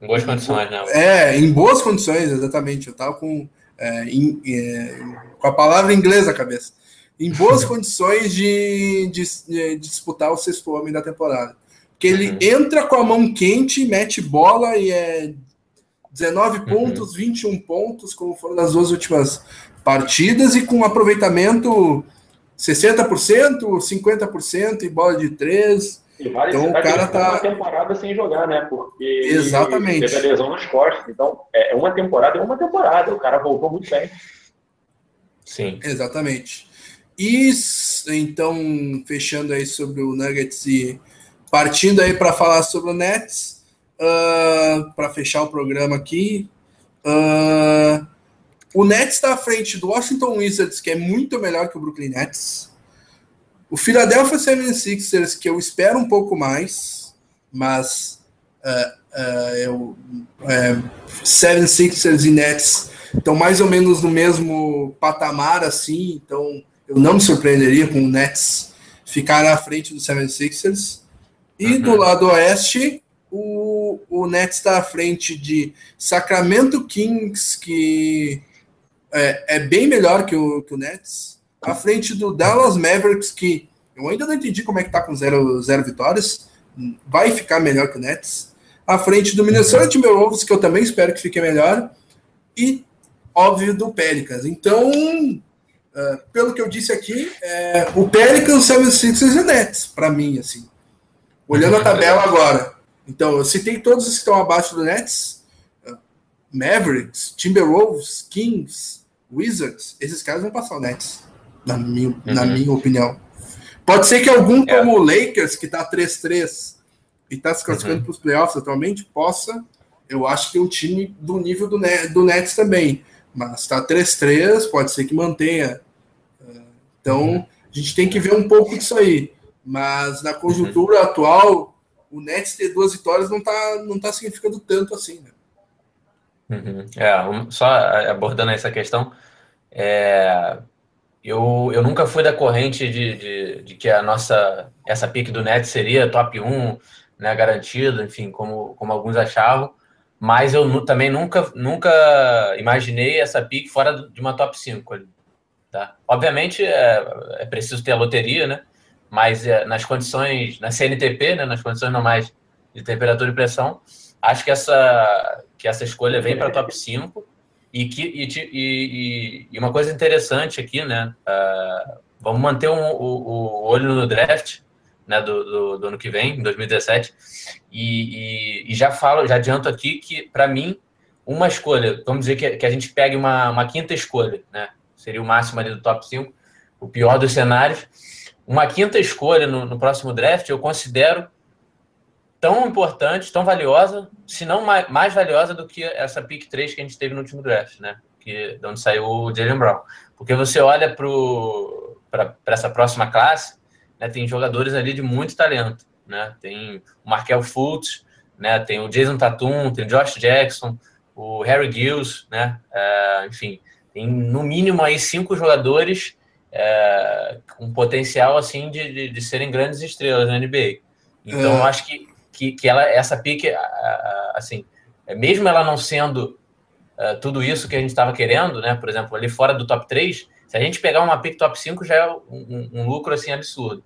em boas condições, né? É, em boas condições, exatamente. Eu tava com é, em, é, com a palavra inglesa na cabeça, em boas condições de, de, de, disputar o sexto homem da temporada. Porque ele uhum. entra com a mão quente, mete bola e é 19 uhum. pontos, 21 pontos, como foram nas duas últimas partidas, e com aproveitamento 60%, 50% e bola de 3. E vale então o cara tá uma temporada sem jogar, né? Porque Exatamente. teve a lesão nas costas. Então, é uma temporada é uma temporada. O cara voltou muito bem. Sim. Exatamente. E então, fechando aí sobre o Nuggets e partindo aí para falar sobre o Nets, uh, para fechar o programa aqui. Uh, o Nets está à frente do Washington Wizards, que é muito melhor que o Brooklyn Nets. O Philadelphia 76ers, que eu espero um pouco mais, mas uh, uh, eu, uh, 76ers e Nets estão mais ou menos no mesmo patamar, assim, então eu não me surpreenderia com o Nets ficar à frente do 76ers. E uhum. do lado oeste, o, o Nets está à frente de Sacramento Kings, que é, é bem melhor que o, que o Nets à frente do Dallas Mavericks, que eu ainda não entendi como é que tá com zero, zero vitórias, vai ficar melhor que o Nets, à frente do Minnesota Timberwolves, que eu também espero que fique melhor, e, óbvio, do Pelicans. Então, uh, pelo que eu disse aqui, é, o Pelicans, o 76ers e o Nets, para mim, assim. Olhando a tabela agora. Então, eu citei todos os que estão abaixo do Nets, Mavericks, Timberwolves, Kings, Wizards, esses caras vão passar o Nets, na minha, uhum. na minha opinião. Pode ser que algum é. como o Lakers, que tá 3-3 e tá se classificando uhum. para os playoffs atualmente, possa. Eu acho que é um time do nível do, do Nets também. Mas tá 3-3, pode ser que mantenha. Então, uhum. a gente tem que ver um pouco disso aí. Mas na conjuntura uhum. atual, o Nets ter duas vitórias não tá, não tá significando tanto assim, né? Uhum. É, só abordando essa questão, é, eu, eu nunca fui da corrente de, de, de, que a nossa essa pick do Nets seria top 1, né, garantido, enfim, como, como alguns achavam, mas eu também nunca, nunca imaginei essa pick fora de uma top 5 ali, tá? Obviamente é, é preciso ter a loteria, né? Mas é, nas condições, na CNTP, né, nas condições normais de temperatura e pressão, acho que essa, que essa escolha vem para top 5 e, que, e, e, e, uma coisa interessante aqui, né? Uh, vamos manter um, o, o, olho no draft né, do, do, do, ano que vem, em 2017. E, e, e já falo, já adianto aqui que, para mim, uma escolha, vamos dizer que, que a gente pegue uma, uma quinta escolha, né? Seria o máximo ali do top 5, o pior dos cenários. Uma quinta escolha no, no próximo draft, eu considero tão importante, tão valiosa, se não mais, mais valiosa do que essa pick 3 que a gente teve no último draft, né? Que, de onde saiu o Jalen Brown. Porque você olha para essa próxima classe, né, tem jogadores ali de muito talento. Né? Tem o Markel Fultz, né, tem o Jason Tatum, tem o Josh Jackson, o Harry Gills, né? É, enfim, tem no mínimo aí cinco jogadores é, com potencial assim de, de, de, serem grandes estrelas na NBA. Então, é. eu acho que que, que ela, essa pique, assim, mesmo ela não sendo uh, tudo isso que a gente estava querendo, né? Por exemplo, ali fora do top 3, se a gente pegar uma pick top 5 já é um, um, um lucro assim absurdo,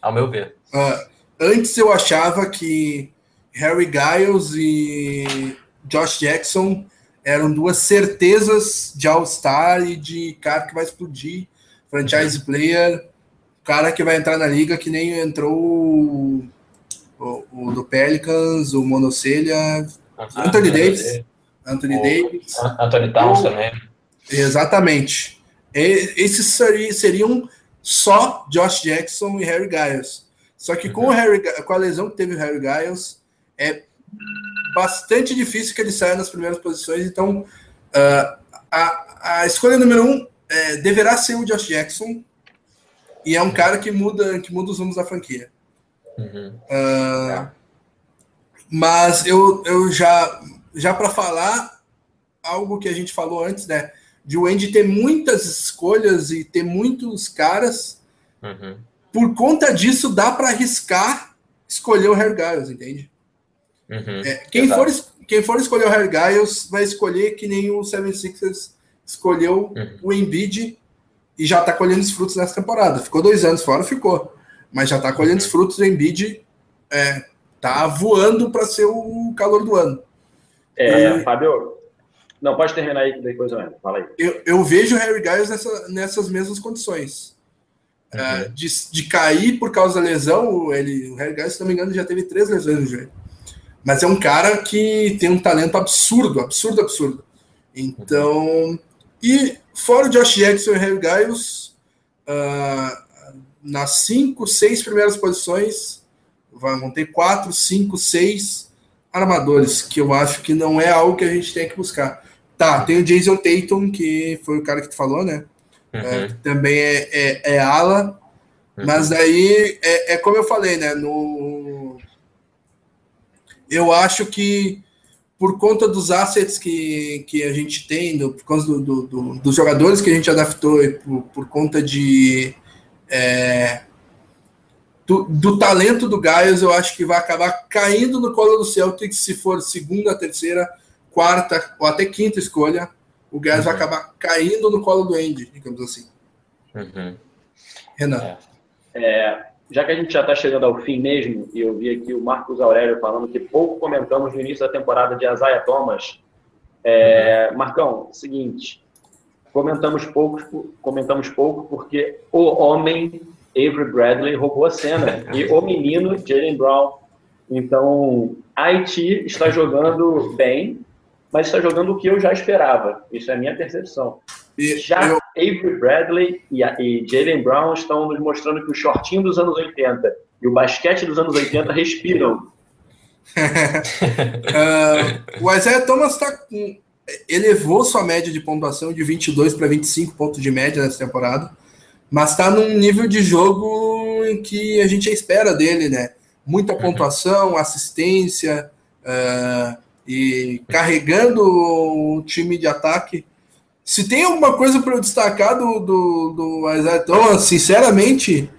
ao meu ver. Uh, antes eu achava que Harry Giles e Josh Jackson eram duas certezas de All-Star e de cara que vai explodir, franchise player, cara que vai entrar na liga que nem entrou o, o do Pelicans, o Monocelha, ah, Anthony Davis. Anthony o, Davis. Anthony Towns também. Exatamente. E, esses seriam só Josh Jackson e Harry Giles. Só que com, o uhum. Harry, com a lesão que teve o Harry Giles, é bastante difícil que ele saia nas primeiras posições. Então, uh, a, a escolha número um é, deverá ser o Josh Jackson. E é um cara que muda, que muda os rumos da franquia. Uhum. Uh, mas eu, eu já, já para falar algo que a gente falou antes, né? De o Andy ter muitas escolhas e ter muitos caras. Uhum. Por conta disso, dá para arriscar escolher o Harry Giles, entende? Uhum. É, quem, for, quem for escolher o Harry Giles vai escolher que nem o 76ers escolheu uhum. o Embiid e já está colhendo os frutos nessa temporada. Ficou dois anos fora, ficou mas já está colhendo os frutos. O Embiid é, tá voando para ser o calor do ano. É, e, Fábio, não, pode terminar aí, depois eu entro. Fala aí. Eu, eu vejo o Harry Giles nessa, nessas mesmas condições. É, uhum. É, de, de cair por causa da lesão, ele, o Harry Giles, se não me engano, já teve três lesões no joelho. Mas é um cara que tem um talento absurdo, absurdo, absurdo. Então, e fora o Josh Jackson e o Harry Giles, uh, nas cinco, seis primeiras posições, vão ter quatro, cinco, seis armadores, que eu acho que não é algo que a gente tem que buscar. Tá, tem o Jason Tatum, que foi o cara que tu falou, né? Uhum. É, também é, é, é ala, uhum. mas aí é, é, como eu falei, né? No, eu acho que por conta dos assets que, que a gente tem, do, por causa do, do, do, dos jogadores que a gente adaptou, por, por conta de é, do, do, talento do Gaius, eu acho que vai acabar caindo no colo do Celtics se for segunda, terceira, quarta ou até quinta escolha. O Gaius uhum. vai acabar caindo no colo do Andy, digamos assim. Uhum. Renan. É, já que a gente já está chegando ao fim mesmo, e eu vi aqui o Marcos Aurélio falando que pouco comentamos no início da temporada de Isaiah Thomas. É. Marcão, seguinte, comentamos pouco, comentamos pouco porque o homem Avery Bradley roubou a cena e o menino Jalen Brown. Então, Haiti está jogando bem, mas está jogando o que eu já esperava. Isso é a minha percepção. E já eu... Avery Bradley e, e Jalen Brown estão nos mostrando que o shortinho dos anos 80 e o basquete dos anos 80 respiram. uh, o Isaiah Thomas tá elevou sua média de pontuação de 22 para 25 pontos de média nessa temporada, mas está num nível de jogo em que a gente espera dele, né? Muita uhum. pontuação, assistência uh, e carregando o time de ataque. Se tem alguma coisa para eu destacar do, do, do Isaiah Thomas, sinceramente,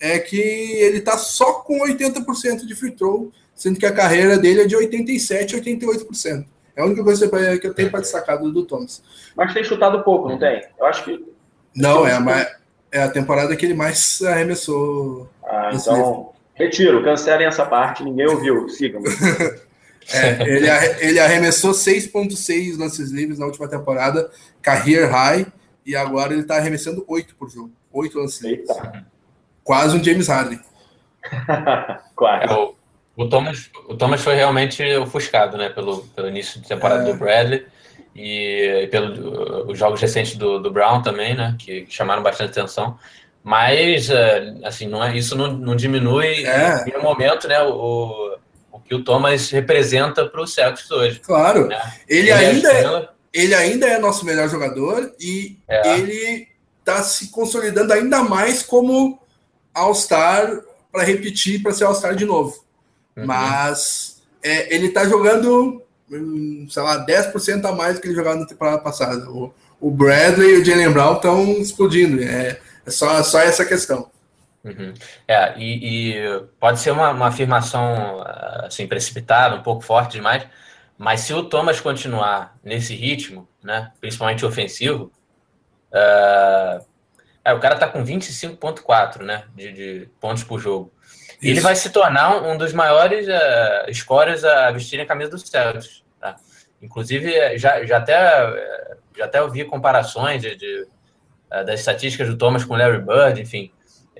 é que ele está só com 80% de free throw, sendo que a carreira dele é de 87%, 88%. É a única coisa que eu tenho para destacar do, do Thomas. Mas tem chutado pouco, não tem? Eu acho que. Não, é a, mais, é a temporada que ele mais arremessou. Ah, então. Livro. Retiro, cancelem essa parte, ninguém ouviu. Sigam. é, ele, ele arremessou 6,6 lances livres na última temporada, career high, e agora ele está arremessando 8 por jogo. 8 lances livres. Quase um James Harden. Quase. É, o Thomas, o Thomas foi realmente ofuscado, né, pelo, pelo início de temporada é. do Bradley e, pelos os jogos recentes do, do Brown também, né, que, que chamaram bastante atenção. Mas, é, assim, não é, isso não, não diminui é. em nenhum momento, né, o, o que o Thomas representa para o Celtics hoje. Claro. Né? Ele, ele, ainda é, ele ainda é nosso melhor jogador e é. ele está se consolidando ainda mais como All-Star para repetir, para ser All-Star de novo. Uhum. Mas é, ele tá jogando, hum, sei lá, 10% a mais do que ele jogava na temporada passada. O, o Bradley e o Jalen Brown estão explodindo. É, é só, só essa questão. Uhum. É, e, e, pode ser uma, uma, afirmação assim precipitada, um pouco forte demais, mas se o Thomas continuar nesse ritmo, né, principalmente ofensivo, uh, é, o cara tá com 25,4 né, de, de pontos por jogo. Isso. Ele vai se tornar um dos maiores uh, scorers a vestirem a camisa do Celtics. Tá? Inclusive, eh, já, já, até, eh, já até ouvi comparações de, de uh, das estatísticas do Thomas com o Larry Bird, enfim.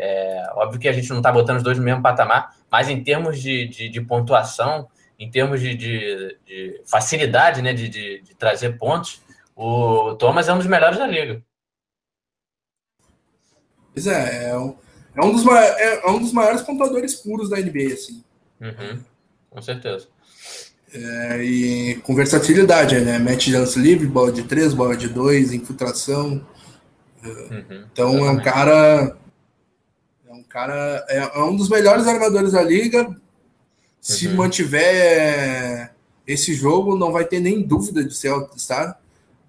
É, óbvio que a gente não está botando os dois no mesmo patamar, mas em termos de, de, de pontuação, em termos de, de, de facilidade né, de, de, de, trazer pontos, o Thomas é um dos melhores da liga. Pois é, é um é um dos, é, é um dos maiores pontuadores puros da NBA, assim. Uhum, com certeza. É, e com versatilidade, né? Mete lance livre, bola de três, bola de dois, infiltração. Uhum, então exatamente. é um cara. É cara. É, é, um dos melhores armadores da liga. Se uhum. mantiver esse jogo, não vai ter nem dúvida de ser All-Star.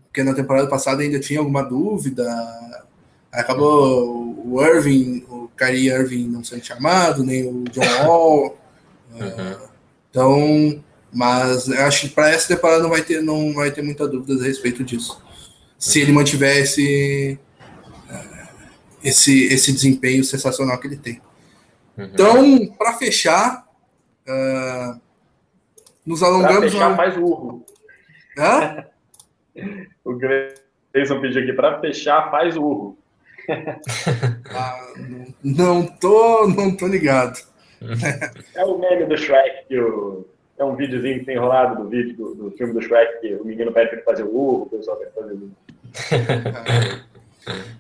Porque na temporada passada ainda tinha alguma dúvida. Acabou o Irving, Kyrie Irving não sendo chamado, nem o John Wall. Uhum. Uh, então, mas acho que para essa temporada não vai ter, não vai ter muita dúvida a respeito disso. Se ele mantiver esse, esse, esse desempenho sensacional que ele tem. Uhum. Então, para fechar, uh, nos alongamos. Para fechar, faz urro. Hã? o Grayson pediu aqui: para fechar, faz urro. ah, não, tô, não tô ligado. É o meme do Shrek, que o, é um videozinho que tem enrolado do vídeo do, do filme do Shrek, que o menino pede para fazer o urro, o pessoal quer fazer o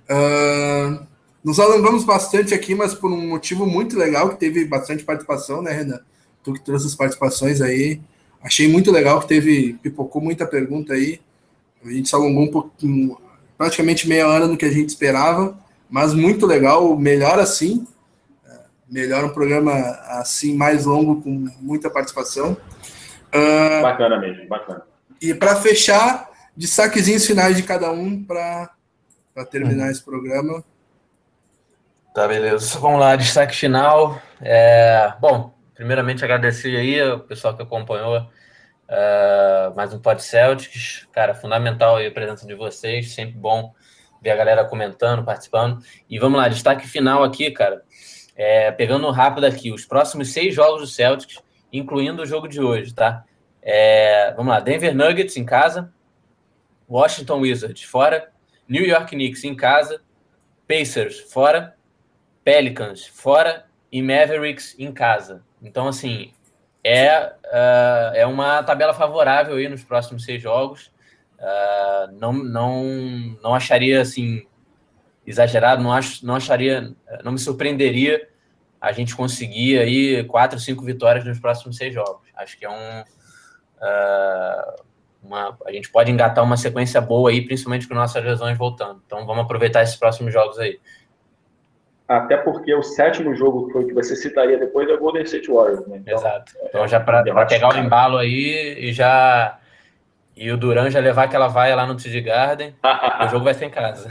uh, Nos alongamos bastante aqui, mas por um motivo muito legal, que teve bastante participação, né, Renan? Tu que trouxe as participações aí. Achei muito legal que teve, pipocou muita pergunta aí. A gente se alongou um pouquinho, praticamente meia hora no que a gente esperava, mas muito legal, melhor assim, melhor um programa assim mais longo com muita participação. Uh, bacana mesmo, bacana. E para fechar, destaquezinhos finais de cada um para terminar uhum. esse programa. Tá, beleza. Vamos lá, destaque final. É, bom, primeiramente agradecer aí o pessoal que acompanhou Uh, mais um Pod Celtics, cara, fundamental a presença de vocês, sempre bom ver a galera comentando, participando. E vamos lá, destaque final aqui, cara. É, pegando rápido aqui, os próximos seis jogos do Celtics, incluindo o jogo de hoje, tá? É, vamos lá, Denver Nuggets em casa, Washington Wizards fora, New York Knicks em casa, Pacers fora, Pelicans fora e Mavericks em casa. Então, assim, é, uh, é uma tabela favorável aí nos próximos seis jogos. Uh, não, não, não acharia assim exagerado, não, acho, não acharia, não me surpreenderia a gente conseguir aí quatro, cinco vitórias nos próximos seis jogos. Acho que é um. Uh, uma, a gente pode engatar uma sequência boa aí, principalmente com nossas lesões voltando. Então vamos aproveitar esses próximos jogos aí. Até porque o sétimo jogo que, foi, que você citaria depois é o Golden State Warriors. Né? Então, Exato. Então já para pegar o embalo aí e já. E o Duran já levar aquela vaia lá no TD Garden, o jogo vai ser em casa.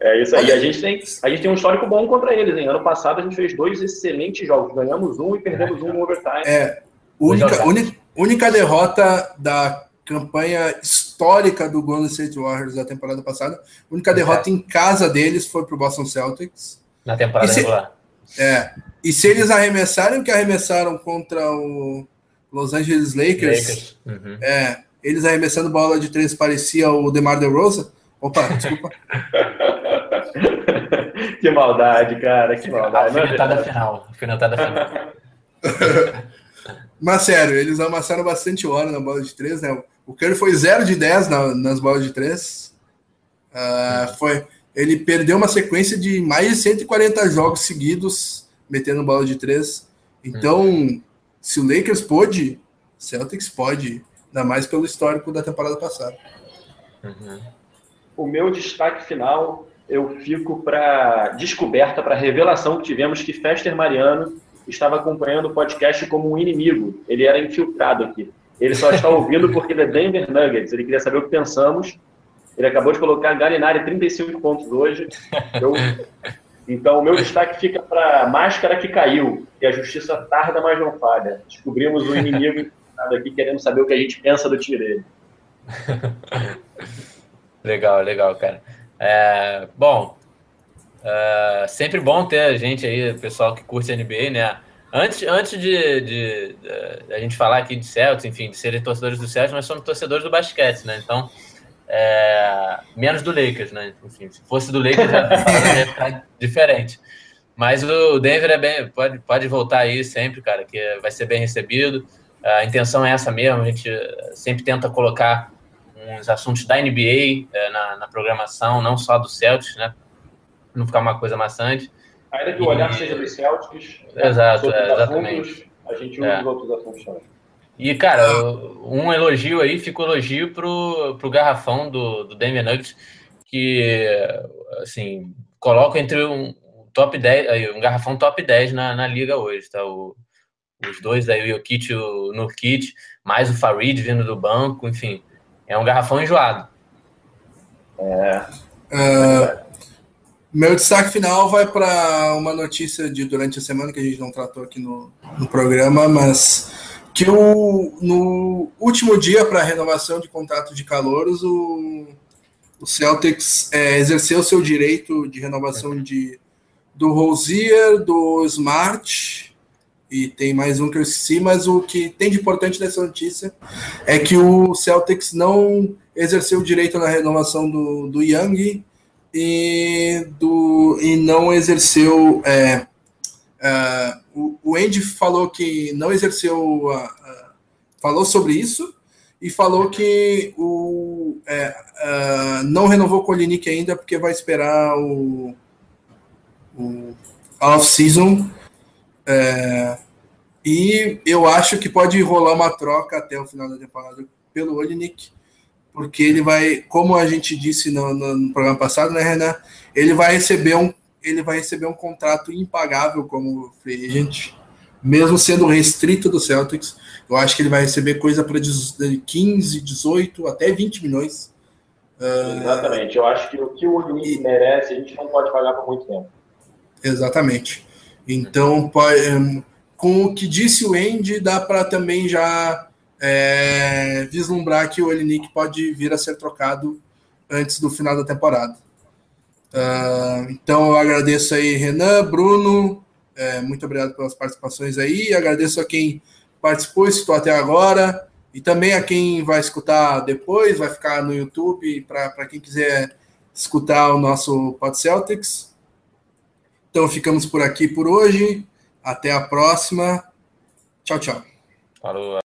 É isso aí. A gente, tem, a gente tem um histórico bom contra eles, hein? Ano passado a gente fez dois excelentes jogos. Ganhamos um e perdemos é, um no overtime. É. Única, única, única derrota da campanha histórica do Golden State Warriors da temporada passada. A única derrota em casa deles foi para o Boston Celtics. Na temporada se, regular. É. E se eles arremessarem o que arremessaram contra o Los Angeles Lakers, Lakers. Uhum. é, eles arremessando bola de três parecia o DeMar DeRozan. Opa, desculpa. que maldade, cara, que maldade. Alfinetada final. Alfinetada final. Mas sério, eles amassaram bastante hora na bola de três, né? O Curry foi 0 de 10 na, nas bolas de três. Uh, foi, ele perdeu uma sequência de mais de 140 jogos seguidos metendo bola de três. Então, uhum. se o Lakers pôde, Celtics pode, ainda mais pelo histórico da temporada passada. Uhum. O meu destaque final eu fico para descoberta, para revelação que tivemos que Fester Mariano estava acompanhando o podcast como um inimigo. Ele era infiltrado aqui. Ele só está ouvindo porque ele é Denver Nuggets. Ele queria saber o que pensamos. Ele acabou de colocar Galinari 35 pontos hoje. Eu... Então, o meu destaque fica para Máscara que caiu, e a justiça tarda, mas não falha. Descobrimos um inimigo aqui querendo saber o que a gente pensa do time dele. legal, legal, cara. É, bom, é, sempre bom ter a gente aí, pessoal que curte NBA, né? Antes, antes de, de, de, a gente falar aqui de Celtics, enfim, de serem torcedores do Celtics, nós somos torcedores do basquete, né? Então, é, menos do Lakers, né? Enfim, se fosse do Lakers, já ia ficar diferente. Mas o Denver é bem, pode, pode voltar aí sempre, cara, que vai ser bem recebido. A intenção é essa mesmo, a gente sempre tenta colocar uns assuntos da NBA é, na, na, programação, não só do Celtics, né? Não ficar uma coisa maçante. Ainda que o olhar seja dos Celtics, né? Exato, é, exatamente. Assuntos, a gente usa é. os outros assuntos também. E, cara, um elogio aí, fica um elogio pro, pro garrafão do, do Denver Nuggets, que, assim, coloca entre um top 10, um garrafão top 10 na, na liga hoje, tá? O, os dois aí, o Jokic e o Nurkic, mais o Farid vindo do banco, enfim, é um garrafão enjoado. É. Uh, meu destaque final vai para uma notícia de durante a semana que a gente não tratou aqui no, no programa, mas que o, no último dia para a renovação de contrato de calouros, o, o Celtics é, exerceu seu direito de renovação de, do Rosier, do Smart e tem mais um que eu esqueci, mas o que tem de importante nessa notícia é que o Celtics não exerceu o direito na renovação do, do Young e, do, e não exerceu. É, uh, o, o Andy falou que não exerceu. Falou sobre isso e falou que o, é, não renovou com o Linick ainda porque vai esperar o, o off-season é, e eu acho que pode rolar uma troca até o final da temporada pelo Olinik, porque ele vai, como a gente disse no, no, no, programa passado, né, Renan? Ele vai receber um, ele vai receber um contrato impagável como free agent, mesmo sendo restrito do Celtics. Eu acho que ele vai receber coisa para 15, 18, até 20 milhões. Exatamente. Eu acho que o que o Olinik merece, a gente não pode pagar por muito tempo. Exatamente. Então, com o que disse o Andy, dá para também já é, vislumbrar que o Olinik pode vir a ser trocado antes do final da temporada. Uh, então, eu agradeço aí, Renan, Bruno, é, muito obrigado pelas participações aí, agradeço a quem participou, escutou até agora, e também a quem vai escutar depois, vai ficar no YouTube, para quem quiser escutar o nosso Pod Celtics. Então ficamos por aqui por hoje. Até a próxima Tchau, tchau. Falou.